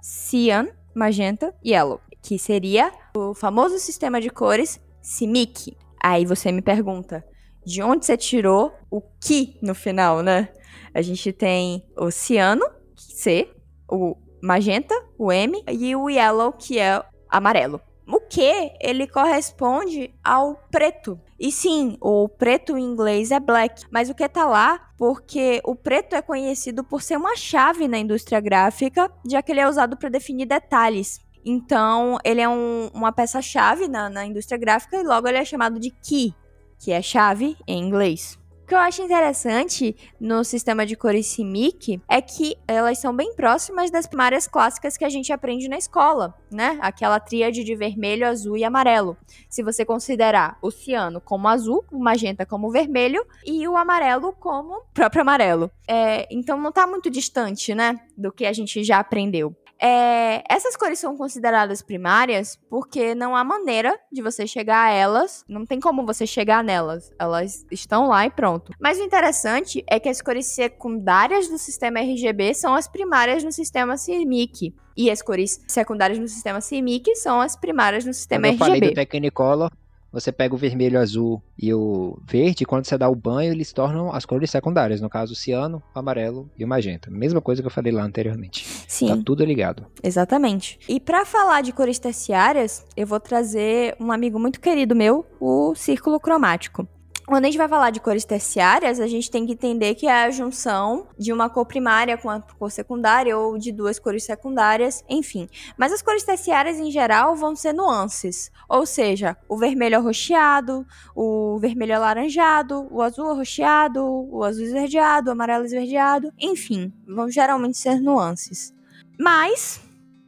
Speaker 4: cian, magenta e yellow, que seria o famoso sistema de cores CMYK. Aí você me pergunta, de onde você tirou o que no final, né? A gente tem o ciano, C, o magenta, o M, e o yellow, que é amarelo. O que ele corresponde ao preto. E sim, o preto em inglês é black, mas o que tá lá porque o preto é conhecido por ser uma chave na indústria gráfica, já que ele é usado para definir detalhes. Então, ele é um- uma peça-chave na, na indústria gráfica e logo ele é chamado de key, que é chave em inglês. O que eu acho interessante no sistema de cores CMYK é que elas são bem próximas das primárias clássicas que a gente aprende na escola, né? Aquela tríade de vermelho, azul e amarelo. Se você considerar o ciano como azul, o magenta como vermelho e o amarelo como próprio amarelo. É, então não tá muito distante, né? Do que a gente já aprendeu. É, essas cores são consideradas primárias porque não há maneira de você chegar a elas, não tem como você chegar nelas, elas estão lá e pronto. Mas o interessante é que as cores secundárias do sistema RGB são as primárias no sistema CMYK. E as cores secundárias no sistema CMYK são as primárias no sistema
Speaker 3: Quando eu falei do
Speaker 4: RGB.
Speaker 3: Technicolor, você pega o vermelho, azul e o verde, e quando você dá o banho, eles tornam as cores secundárias. No caso, o ciano, o amarelo e o magenta. Mesma coisa que eu falei lá anteriormente.
Speaker 4: Sim.
Speaker 3: Tá tudo ligado.
Speaker 4: Exatamente. E pra falar de cores terciárias, eu vou trazer um amigo muito querido meu, o círculo cromático. Quando a gente vai falar de cores terciárias, a gente tem que entender que é a junção de uma cor primária com a cor secundária ou de duas cores secundárias, enfim. Mas as cores terciárias em geral vão ser nuances, ou seja, o vermelho arroxeado, o vermelho alaranjado, o azul arroxeado, o azul esverdeado, o amarelo esverdeado, enfim, vão geralmente ser nuances. Mas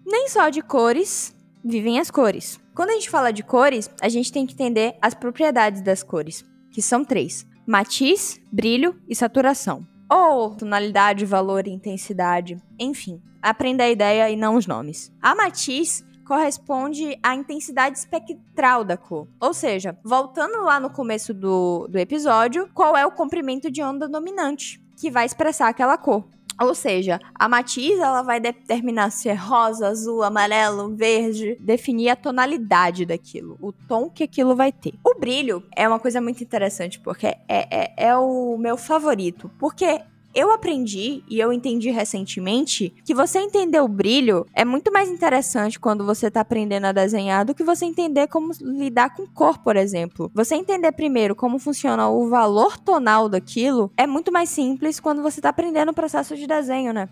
Speaker 4: nem só de cores vivem as cores. Quando a gente fala de cores, a gente tem que entender as propriedades das cores, que são três: matiz, brilho e saturação. Ou tonalidade, valor intensidade, enfim. Aprenda a ideia e não os nomes. A matiz corresponde à intensidade espectral da cor. Ou seja, voltando lá no começo do, do episódio, qual é o comprimento de onda dominante que vai expressar aquela cor? Ou seja, a matiz ela vai determinar se é rosa, azul, amarelo, verde, definir a tonalidade daquilo, o tom que aquilo vai ter. O brilho é uma coisa muito interessante porque é, é, é o meu favorito, porque eu aprendi e eu entendi recentemente que você entender o brilho é muito mais interessante quando você tá aprendendo a desenhar do que você entender como lidar com cor, por exemplo. Você entender primeiro como funciona o valor tonal daquilo é muito mais simples quando você tá aprendendo o processo de desenho, né?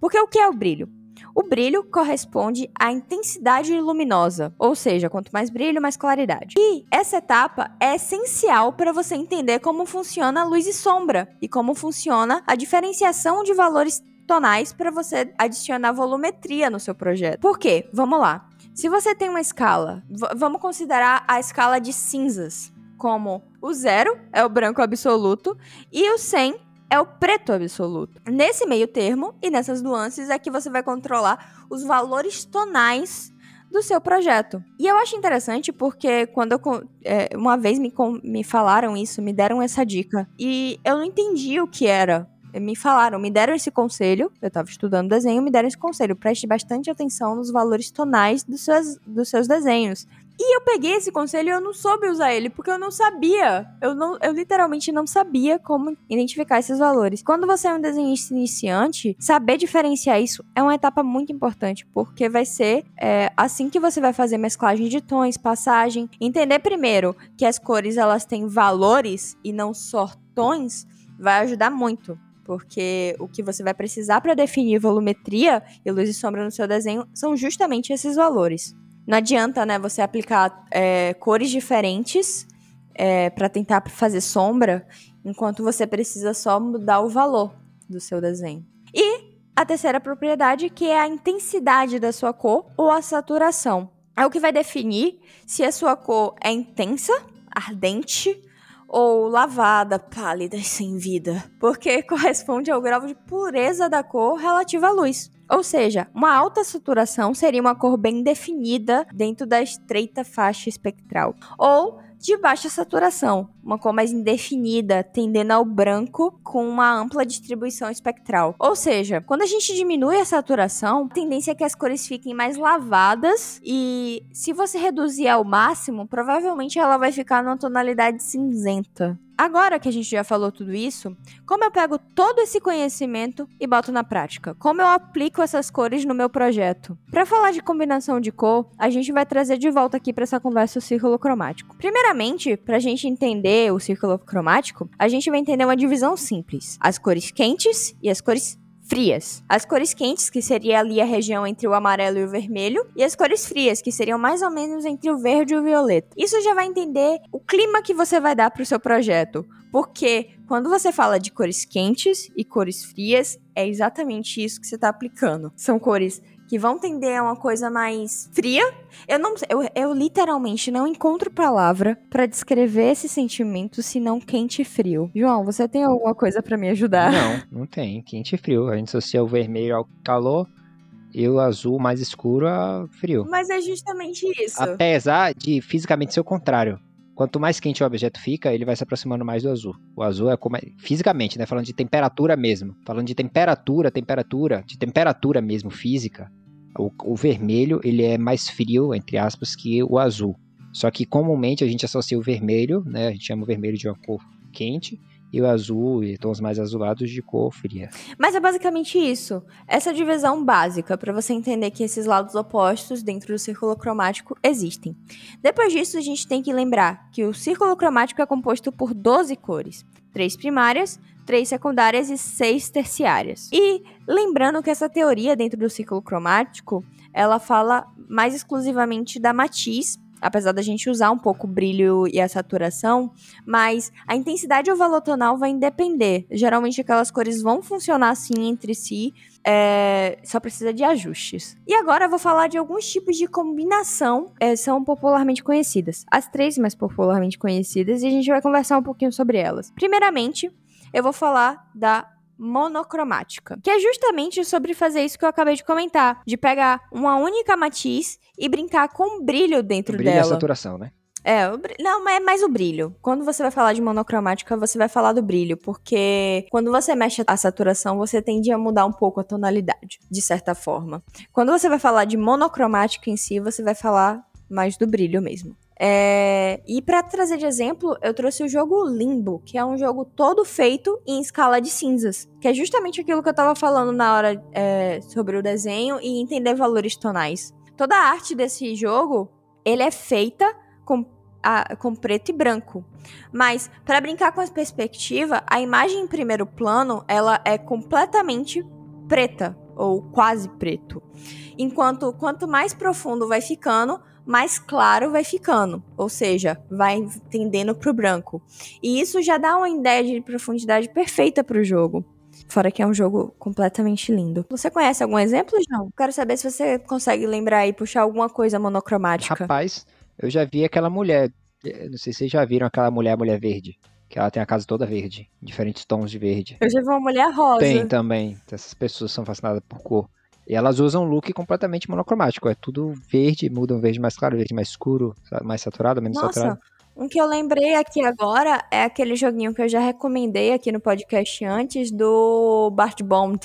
Speaker 4: Porque o que é o brilho? O brilho corresponde à intensidade luminosa, ou seja, quanto mais brilho, mais claridade. E essa etapa é essencial para você entender como funciona a luz e sombra e como funciona a diferenciação de valores tonais para você adicionar volumetria no seu projeto. Por quê? Vamos lá. Se você tem uma escala, vamos considerar a escala de cinzas como o zero é o branco absoluto e o 100 é o preto absoluto. Nesse meio termo e nessas nuances é que você vai controlar os valores tonais do seu projeto. E eu acho interessante porque quando eu, é, uma vez me, me falaram isso, me deram essa dica, e eu não entendi o que era. Me falaram, me deram esse conselho, eu estava estudando desenho, me deram esse conselho, preste bastante atenção nos valores tonais dos seus, dos seus desenhos. E eu peguei esse conselho e eu não soube usar ele, porque eu não sabia. Eu, não, eu literalmente não sabia como identificar esses valores. Quando você é um desenhista iniciante, saber diferenciar isso é uma etapa muito importante, porque vai ser é, assim que você vai fazer mesclagem de tons, passagem. Entender primeiro que as cores elas têm valores e não só tons, vai ajudar muito porque o que você vai precisar para definir volumetria e luz e sombra no seu desenho são justamente esses valores. Não adianta, né, você aplicar é, cores diferentes é, para tentar fazer sombra, enquanto você precisa só mudar o valor do seu desenho. E a terceira propriedade, que é a intensidade da sua cor ou a saturação. É o que vai definir se a sua cor é intensa, ardente ou lavada, pálida e sem vida, porque corresponde ao grau de pureza da cor relativa à luz. Ou seja, uma alta saturação seria uma cor bem definida dentro da estreita faixa espectral. Ou de baixa saturação, uma cor mais indefinida, tendendo ao branco com uma ampla distribuição espectral. Ou seja, quando a gente diminui a saturação, a tendência é que as cores fiquem mais lavadas e se você reduzir ao máximo, provavelmente ela vai ficar numa tonalidade cinzenta. Agora que a gente já falou tudo isso, como eu pego todo esse conhecimento e boto na prática? Como eu aplico essas cores no meu projeto? Para falar de combinação de cor, a gente vai trazer de volta aqui para essa conversa o círculo cromático. Primeiramente, para a gente entender o círculo cromático, a gente vai entender uma divisão simples: as cores quentes e as cores frias. As cores quentes, que seria ali a região entre o amarelo e o vermelho, e as cores frias, que seriam mais ou menos entre o verde e o violeta. Isso já vai entender o clima que você vai dar para o seu projeto. Porque quando você fala de cores quentes e cores frias, é exatamente isso que você está aplicando. São cores que vão tender a uma coisa mais fria. Eu não eu, eu literalmente não encontro palavra para descrever esse sentimento senão quente e frio. João, você tem alguma coisa para me ajudar?
Speaker 3: Não, não tem. Quente e frio. A gente associa o vermelho ao calor e o azul mais escuro a frio.
Speaker 4: Mas é justamente isso.
Speaker 3: Apesar de fisicamente ser o contrário. Quanto mais quente o objeto fica, ele vai se aproximando mais do azul. O azul é como é, fisicamente, né? Falando de temperatura mesmo. Falando de temperatura, temperatura, de temperatura mesmo física. O, o, vermelho ele é mais frio, entre aspas, que o azul. Só que comumente a gente associa o vermelho, né? A gente chama o vermelho de uma cor quente e o azul e tons mais azulados de cor fria.
Speaker 4: Mas é basicamente isso. Essa divisão básica para você entender que esses lados opostos dentro do círculo cromático existem. Depois disso, a gente tem que lembrar que o círculo cromático é composto por 12 cores, três primárias, três secundárias e seis terciárias. E lembrando que essa teoria dentro do ciclo cromático, ela fala mais exclusivamente da matiz, apesar da gente usar um pouco o brilho e a saturação, mas a intensidade ou valor tonal vai depender. Geralmente aquelas cores vão funcionar assim entre si, é, só precisa de ajustes. E agora eu vou falar de alguns tipos de combinação é, são popularmente conhecidas. As três mais popularmente conhecidas e a gente vai conversar um pouquinho sobre elas. Primeiramente, eu vou falar da monocromática, que é justamente sobre fazer isso que eu acabei de comentar, de pegar uma única matiz e brincar com o brilho dentro
Speaker 3: Brilha a
Speaker 4: dela.
Speaker 3: saturação, né?
Speaker 4: É, não, mas é mais o brilho. Quando você vai falar de monocromática, você vai falar do brilho, porque quando você mexe a saturação, você tende a mudar um pouco a tonalidade, de certa forma. Quando você vai falar de monocromática em si, você vai falar mais do brilho mesmo. É, E pra trazer de exemplo, eu trouxe o jogo Limbo, que é um jogo todo feito em escala de cinzas, que é justamente aquilo que eu tava falando na hora é, sobre o desenho e entender valores tonais. Toda a arte desse jogo, ele é feita com, a- com preto e branco. Mas, para brincar com a perspectiva, a imagem em primeiro plano, ela é completamente preta, ou quase preto. Enquanto quanto mais profundo vai ficando, mais claro vai ficando. Ou seja, vai tendendo pro branco. E isso já dá uma ideia de profundidade perfeita pro jogo. Fora que é um jogo completamente lindo. Você conhece algum exemplo, João? Quero saber se você consegue lembrar e puxar alguma coisa monocromática.
Speaker 3: Rapaz, eu já vi aquela mulher. eh, Não sei se vocês já viram aquela mulher, mulher verde. Que ela tem a casa toda verde. Diferentes tons de verde.
Speaker 4: Eu já vi uma mulher rosa.
Speaker 3: Tem também. Essas pessoas são fascinadas por cor. E elas usam um look completamente monocromático. É tudo verde, muda um verde mais claro, verde mais escuro, mais saturado, menos
Speaker 4: Nossa,
Speaker 3: saturado.
Speaker 4: um que eu lembrei aqui agora é aquele joguinho que eu já recomendei aqui no podcast antes do Bart Bond,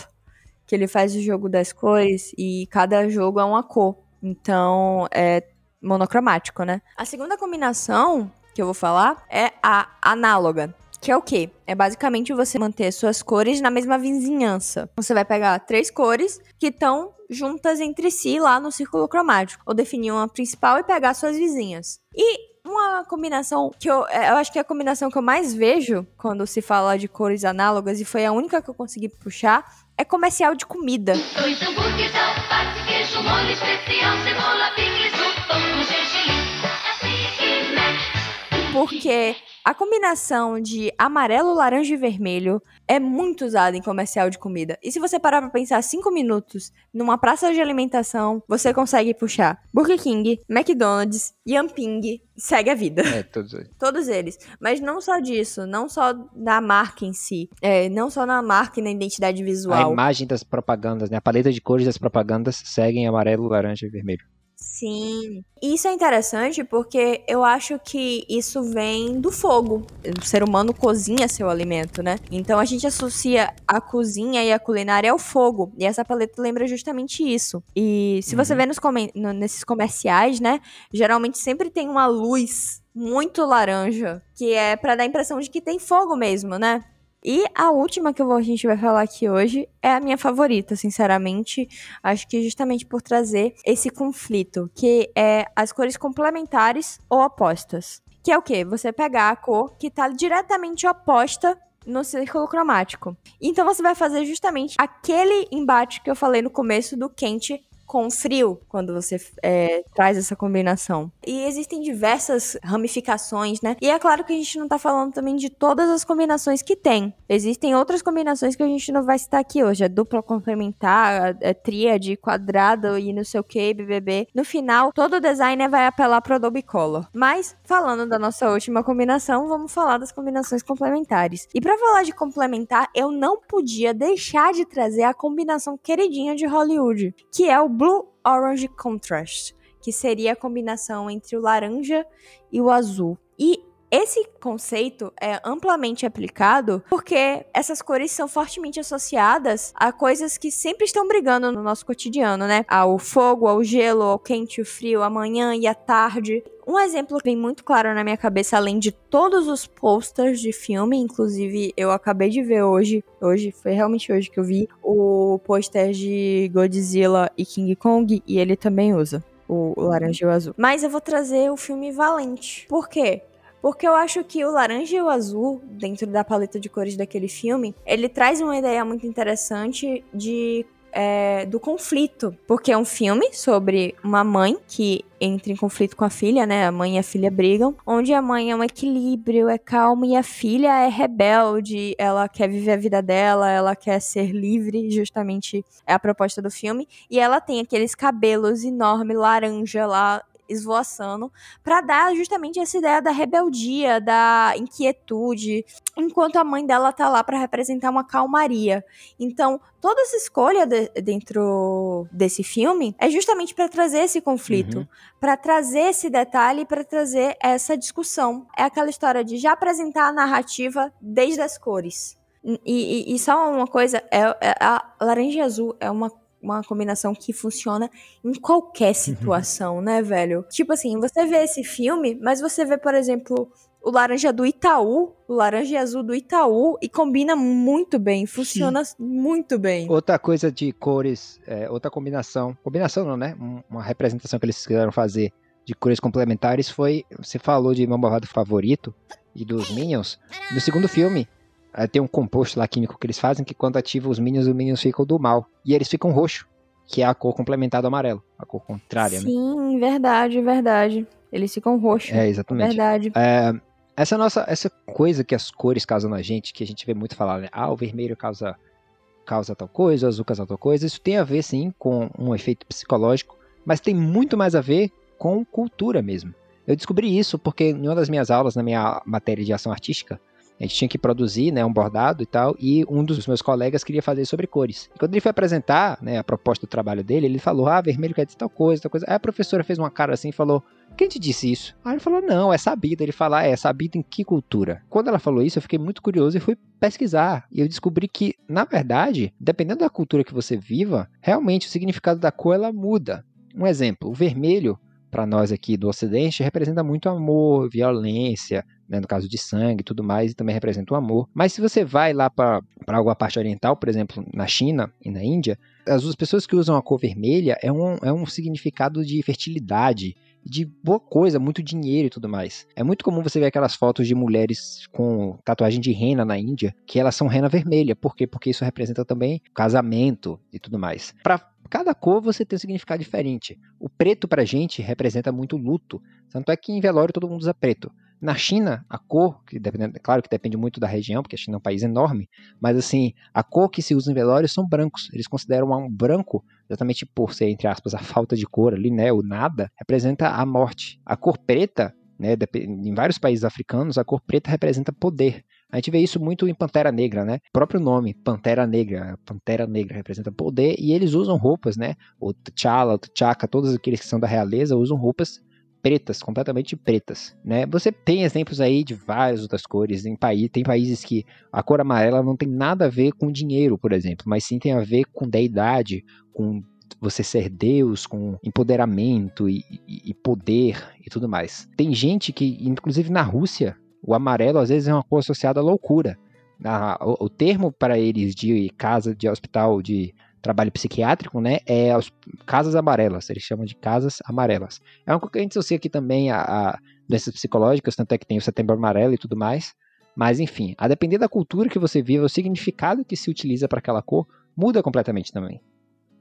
Speaker 4: que ele faz o jogo das cores e cada jogo é uma cor. Então é monocromático, né? A segunda combinação que eu vou falar é a análoga. Que é o quê? É basicamente você manter suas cores na mesma vizinhança. Você vai pegar três cores que estão juntas entre si lá no círculo cromático. Ou definir uma principal e pegar suas vizinhas. E uma combinação que eu, é, eu acho que é a combinação que eu mais vejo quando se fala de cores análogas, e foi a única que eu consegui puxar, é comercial de comida. Porque a combinação de amarelo, laranja e vermelho é muito usada em comercial de comida. E se você parar pra pensar cinco minutos numa praça de alimentação, você consegue puxar Burger King, McDonald's, Yamping, segue a vida.
Speaker 3: É, todos eles.
Speaker 4: Todos eles. Mas não só disso, não só da marca em si. É, não só na marca e na identidade
Speaker 3: A
Speaker 4: visual.
Speaker 3: imagem das propagandas, né? A paleta de cores das propagandas seguem amarelo, laranja e vermelho.
Speaker 4: Sim. Isso é interessante porque eu acho que isso vem do fogo. O ser humano cozinha seu alimento, né? Então a gente associa a cozinha e a culinária ao fogo. E essa paleta lembra justamente isso. E se você
Speaker 3: Uhum.
Speaker 4: vê nos comen- no- nesses comerciais, né? Geralmente sempre tem uma luz muito laranja, que é pra dar a impressão de que tem fogo mesmo, né? E a última que a gente vai falar aqui hoje é a minha favorita, sinceramente. Acho que justamente por trazer esse conflito, que é as cores complementares ou opostas. Que é o quê? Você pegar a cor que tá diretamente oposta no círculo cromático. Então você vai fazer justamente aquele embate que eu falei no começo do quente com frio, quando você é, traz essa combinação. E existem diversas ramificações, né? E é claro que a gente não tá falando também de todas as combinações que tem. Existem outras combinações que a gente não vai citar aqui hoje. É dupla complementar, é tríade, quadrado e não sei o que, BBB. No final, todo designer vai apelar pro Adobe Color. Mas, falando da nossa última combinação, vamos falar das combinações complementares. E pra falar de complementar, eu não podia deixar de trazer a combinação queridinha de Hollywood, que é o Blue Orange Contrast, que seria a combinação entre o laranja e o azul. E esse conceito é amplamente aplicado porque essas cores são fortemente associadas a coisas que sempre estão brigando no nosso cotidiano, né? Ao fogo, ao gelo, ao quente, o frio, a manhã e a tarde. Um exemplo que vem muito claro na minha cabeça, além de todos os posters de filme, inclusive eu acabei de ver hoje, hoje, foi realmente hoje que eu vi, o pôster de Godzilla e King Kong, e ele também usa o, o laranja e o azul. Mas eu vou trazer o filme Valente. Por quê? Porque eu acho que o laranja e o azul, dentro da paleta de cores daquele filme, ele traz uma ideia muito interessante de é, do conflito. Porque é um filme sobre uma mãe que entra em conflito com a filha, né? A mãe e a filha brigam, onde a mãe é um equilíbrio, é calma, e a filha é rebelde, ela quer viver a vida dela, ela quer ser livre, justamente é a proposta do filme. E ela tem aqueles cabelos enormes, laranja lá, esvoaçando, para dar justamente essa ideia da rebeldia, da inquietude, enquanto a mãe dela tá lá para representar uma calmaria. Então, toda essa escolha de- dentro desse filme é justamente para trazer esse conflito,
Speaker 3: Uhum.
Speaker 4: para trazer esse detalhe, para trazer essa discussão. É aquela história de já apresentar a narrativa desde as cores. E, e- e só uma coisa, é, é- a laranja azul é uma, uma combinação que funciona em qualquer situação, né, velho? Tipo assim, você vê esse filme, mas você vê, por exemplo, o laranja do Itaú, o laranja e azul do Itaú, e combina muito bem, funciona muito bem.
Speaker 3: Outra coisa de cores, é, outra combinação, combinação não, né? Um- Uma representação que eles quiseram fazer de cores complementares foi, você falou de meu malvado favorito e dos Minions. No segundo filme, tem um composto lá químico que eles fazem que quando ativa os Minions, os Minions ficam do mal. E eles ficam roxo, que é a cor complementar do amarelo, a cor contrária, né?
Speaker 4: Sim, verdade, verdade. Eles ficam roxos.
Speaker 3: É, exatamente.
Speaker 4: Verdade.
Speaker 3: É, essa nossa essa coisa que as cores causam na gente, que a gente vê muito falar, né? Ah, o vermelho causa causa tal coisa, o azul causa tal coisa. Isso tem a ver sim com um efeito psicológico, mas tem muito mais a ver com cultura mesmo. Eu descobri isso porque em uma das minhas aulas, na minha matéria de ação artística, a gente tinha que produzir né, um bordado e tal, e um dos meus colegas queria fazer sobre cores. E quando ele foi apresentar né, a proposta do trabalho dele, ele falou: Ah, vermelho quer dizer tal coisa, tal coisa. Aí a professora fez uma cara assim e falou: Quem te disse isso? Aí ele falou: Não, é sabido. Ele falou: ah, É sabido em que cultura? Quando ela falou isso, eu fiquei muito curioso e fui pesquisar. E eu descobri que, na verdade, dependendo da cultura que você viva, realmente o significado da cor ela muda. Um exemplo: o vermelho, para nós aqui do Ocidente, representa muito amor, violência, né, no caso de sangue e tudo mais, e também representa o amor. Mas se você vai lá para alguma parte oriental, por exemplo, na China e na Índia, as pessoas que usam a cor vermelha é um, é um significado de fertilidade, de boa coisa, muito dinheiro e tudo mais. É muito comum você ver aquelas fotos de mulheres com tatuagem de rena na Índia, que elas são rena vermelha. Por quê? Porque isso representa também casamento e tudo mais. Para cada cor você tem um significado diferente. O preto pra gente representa muito luto. Tanto é que em velório todo mundo usa preto. Na China, a cor, que depende, claro que depende muito da região, porque a China é um país enorme, mas assim, a cor que se usa em velório são brancos. Eles consideram um branco, exatamente por ser, entre aspas, a falta de cor ali, né, o nada, representa a morte. A cor preta, né, em vários países africanos, a cor preta representa poder. A gente vê isso muito em Pantera Negra, né? O próprio nome, Pantera Negra. Pantera Negra representa poder e eles usam roupas, né? O T'Challa, o T'Chaka, todos aqueles que são da realeza usam roupas pretas, completamente pretas, né? Você tem exemplos aí de várias outras cores em país, tem países que a cor amarela não tem nada a ver com dinheiro, por exemplo, mas sim tem a ver com deidade, com você ser Deus, com empoderamento e, e, e poder e tudo mais. Tem gente que, inclusive na Rússia, o amarelo às vezes é uma cor associada à loucura. O, o, termo para eles de casa, de hospital, de trabalho psiquiátrico, né, é as casas amarelas. Eles chamam de casas amarelas. É uma coisa que a gente associa aqui também a, a doenças psicológicas, tanto é que tem o setembro amarelo e tudo mais. Mas enfim, a depender da cultura que você vive, o significado que se utiliza para aquela cor muda completamente também.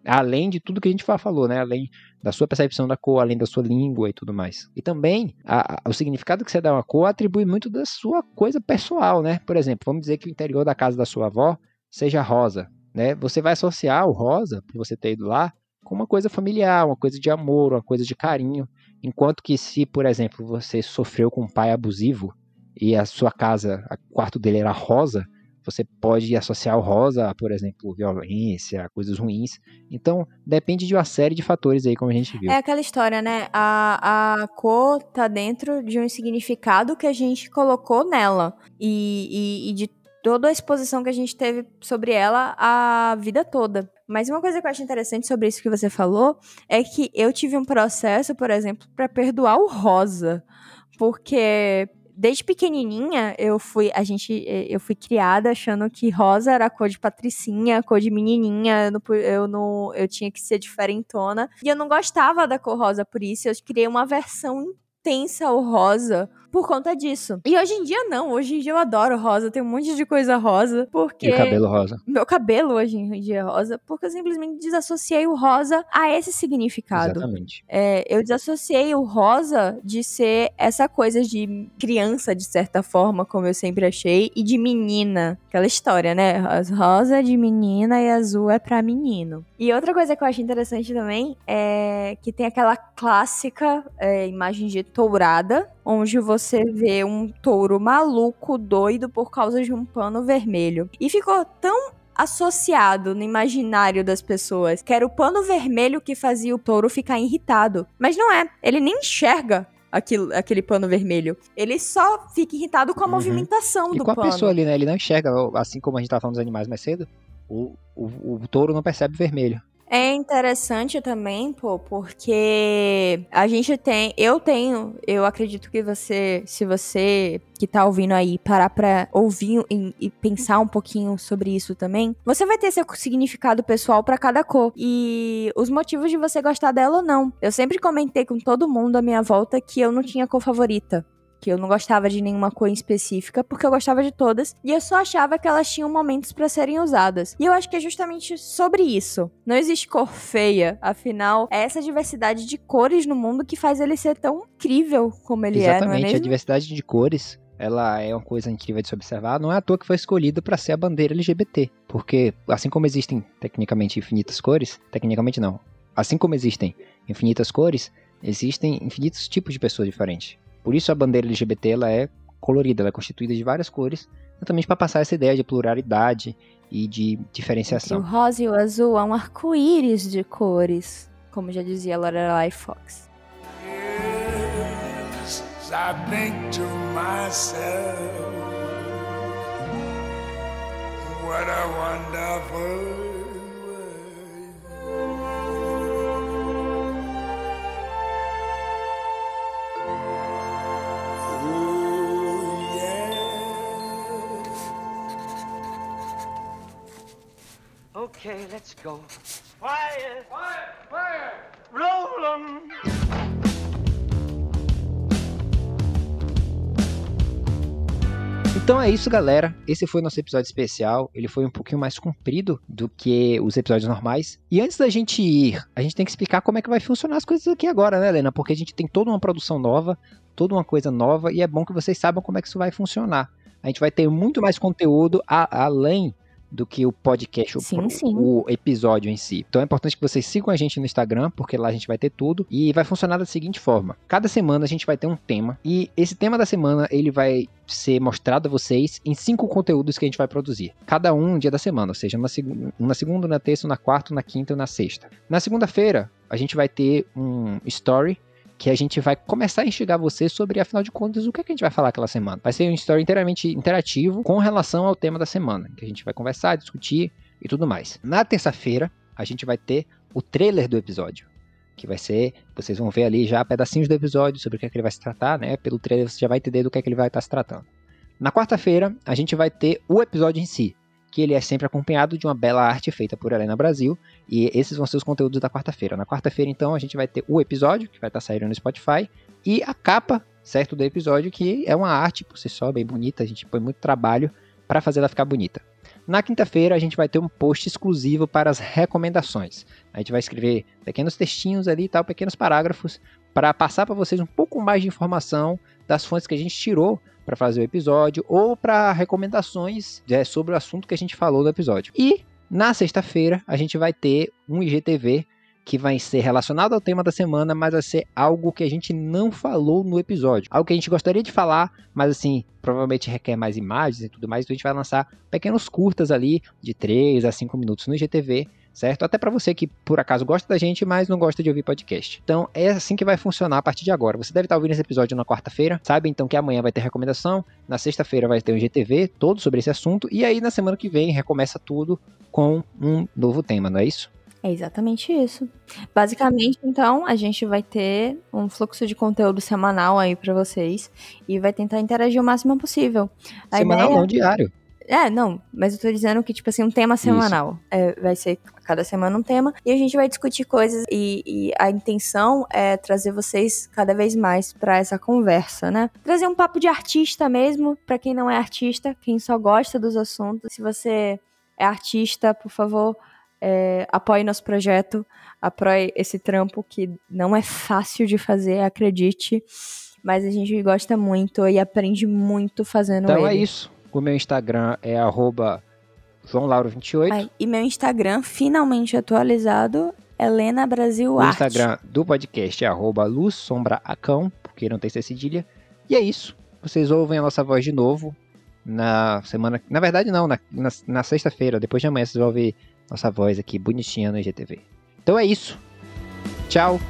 Speaker 3: Além de tudo que a gente falou, né? Além da sua percepção da cor, além da sua língua e tudo mais. E também, a, a, o significado que você dá a uma cor atribui muito da sua coisa pessoal, né? Por exemplo, vamos dizer que o interior da casa da sua avó seja rosa, né? Você vai associar o rosa, por você ter ido lá, com uma coisa familiar, uma coisa de amor, uma coisa de carinho. Enquanto que se, por exemplo, você sofreu com um pai abusivo e a sua casa, o quarto dele era rosa, você pode associar o rosa a, por exemplo, violência, coisas ruins. Então, depende de uma série de fatores aí, como a gente viu.
Speaker 4: É aquela história, né? A, a cor tá dentro de um significado que a gente colocou nela. E, e, e de toda a exposição que a gente teve sobre ela a vida toda. Mas uma coisa que eu acho interessante sobre isso que você falou é que eu tive um processo, por exemplo, para perdoar o rosa. Porque desde pequenininha eu fui a gente eu fui criada achando que rosa era a cor de patricinha, a cor de menininha, eu não, eu não eu tinha que ser diferentona e eu não gostava da cor rosa por isso, eu criei uma versão intensa ao rosa por conta disso. E hoje em dia não, hoje em dia eu adoro rosa, tem um monte de coisa rosa, porque
Speaker 3: E o cabelo rosa.
Speaker 4: meu cabelo hoje em dia é rosa, porque eu simplesmente desassociei o rosa a esse significado.
Speaker 3: Exatamente.
Speaker 4: É, eu desassociei o rosa de ser essa coisa de criança, de certa forma, como eu sempre achei, e de menina. Aquela história, né? As rosa é de menina e azul é pra menino. E outra coisa que eu acho interessante também é que tem aquela clássica é, imagem de tourada, onde você vê um touro maluco, doido por causa de um pano vermelho. E ficou tão associado no imaginário das pessoas, que era o pano vermelho que fazia o touro ficar irritado. Mas não é, ele nem enxerga aquilo, aquele pano vermelho. Ele só fica irritado com a
Speaker 3: Uhum.
Speaker 4: movimentação
Speaker 3: E
Speaker 4: do
Speaker 3: com a
Speaker 4: pano.
Speaker 3: pessoa ali, né? Ele não enxerga, assim como a gente tava falando dos animais mais cedo, o, o, o touro não percebe vermelho.
Speaker 4: É interessante também, pô, porque a gente tem, eu tenho, eu acredito que você, se você que tá ouvindo aí parar pra ouvir e, e pensar um pouquinho sobre isso também, você vai ter seu significado pessoal pra cada cor e os motivos de você gostar dela ou não. Eu sempre comentei com todo mundo à minha volta que eu não tinha cor favorita. Que eu não gostava de nenhuma cor específica, porque eu gostava de todas, e eu só achava que elas tinham momentos pra serem usadas. E eu acho que é justamente sobre isso. Não existe cor feia, afinal, é essa diversidade de cores no mundo que faz ele ser tão incrível como ele é, não é
Speaker 3: Exatamente, a
Speaker 4: mesmo?
Speaker 3: diversidade de cores, ela é uma coisa incrível de se observar. Não é à toa que foi escolhida para ser a bandeira LGBT, porque assim como existem tecnicamente infinitas cores, tecnicamente não. Assim como existem infinitas cores, existem infinitos tipos de pessoas diferentes. Por isso a bandeira LGBT ela é colorida, ela é constituída de várias cores, exatamente para passar essa ideia de pluralidade e de
Speaker 4: Entre o
Speaker 3: diferenciação.
Speaker 4: rosa e o azul há um arco-íris de cores, como já dizia Lorelai Fox.
Speaker 2: Yes, I think to myself, what a wonderful
Speaker 1: Okay, let's go. Quiet. Quiet. Quiet. Roll 'em.
Speaker 3: Então é isso, galera. Esse foi o nosso episódio especial. Ele foi um pouquinho mais comprido do que os episódios normais. E antes da gente ir, a gente tem que explicar como é que vai funcionar as coisas aqui agora, né, Helena? Porque a gente tem toda uma produção nova, toda uma coisa nova, e é bom que vocês saibam como é que isso vai funcionar. A gente vai ter muito mais conteúdo a- além do que o podcast, o,
Speaker 4: Sim,
Speaker 3: pro-
Speaker 4: sim.
Speaker 3: o episódio em si. Então é importante que vocês sigam a gente no Instagram, porque lá a gente vai ter tudo. E vai funcionar da seguinte forma: cada semana a gente vai ter um tema, e esse tema da semana ele vai ser mostrado a vocês em cinco conteúdos que a gente vai produzir. Cada um um dia da semana, ou seja, seg na segunda, na terça, na quarta, na quinta e na sexta. Na segunda-feira, a gente vai ter um story que a gente vai começar a instigar você sobre, afinal de contas, o que, é que a gente vai falar aquela semana. Vai ser um story inteiramente interativo com relação ao tema da semana, que a gente vai conversar, discutir e tudo mais. Na terça-feira, a gente vai ter o trailer do episódio. Que vai ser, vocês vão ver ali já pedacinhos do episódio sobre o que, é que ele vai se tratar, né? Pelo trailer você já vai entender do que é que ele vai estar se tratando. Na quarta-feira, a gente vai ter o episódio em si, que ele é sempre acompanhado de uma bela arte feita por Helena Brasil, e esses vão ser os conteúdos da quarta-feira. Na quarta-feira, então, a gente vai ter o episódio, que vai estar saindo no Spotify, e a capa, certo, do episódio, que é uma arte por si só, bem bonita, a gente põe muito trabalho para fazer ela ficar bonita. Na quinta-feira, a gente vai ter um post exclusivo para as recomendações. A gente vai escrever pequenos textinhos ali e tal, pequenos parágrafos, para passar para vocês um pouco mais de informação das fontes que a gente tirou para fazer o episódio ou para recomendações é, sobre o assunto que a gente falou no episódio. E na sexta-feira a gente vai ter um IGTV que vai ser relacionado ao tema da semana, mas vai ser algo que a gente não falou no episódio. Algo que a gente gostaria de falar, mas assim, provavelmente requer mais imagens e tudo mais, então a gente vai lançar pequenos curtas ali de 3 a 5 minutos no IGTV, certo? Até para você que por acaso gosta da gente, mas não gosta de ouvir podcast. Então é assim que vai funcionar a partir de agora. Você deve estar ouvindo esse episódio na quarta-feira, sabe então que amanhã vai ter recomendação, na sexta-feira vai ter um IGTV todo sobre esse assunto e aí na semana que vem recomeça tudo com um novo tema, não é isso?
Speaker 4: É exatamente isso. Basicamente, então, a gente vai ter um fluxo de conteúdo semanal aí pra vocês e vai tentar interagir o máximo possível. A
Speaker 3: Semanal
Speaker 4: ideia-
Speaker 3: não, diário.
Speaker 4: É, não, mas eu tô dizendo que, tipo assim, um tema semanal. É, vai ser cada semana um tema. E a gente vai discutir coisas. E, e a intenção é trazer vocês cada vez mais pra essa conversa, né? Trazer um papo de artista mesmo, pra quem não é artista, quem só gosta dos assuntos. Se você é artista, por favor, é, apoie nosso projeto, apoie esse trampo que não é fácil de fazer, acredite. Mas a gente gosta muito e aprende muito fazendo
Speaker 3: Então
Speaker 4: ele.
Speaker 3: é isso. O meu Instagram é arroba joãolauro28.
Speaker 4: Ai, e meu Instagram, finalmente atualizado, Helena Brasil
Speaker 3: O
Speaker 4: Arte.
Speaker 3: Instagram do podcast é arroba luzsombraacão, porque não tem C cedilha. E é isso. Vocês ouvem a nossa voz de novo na semana... Na verdade não, na, na, na sexta-feira, depois de amanhã vocês vão ouvir nossa voz aqui bonitinha no IGTV. Então é isso. Tchau.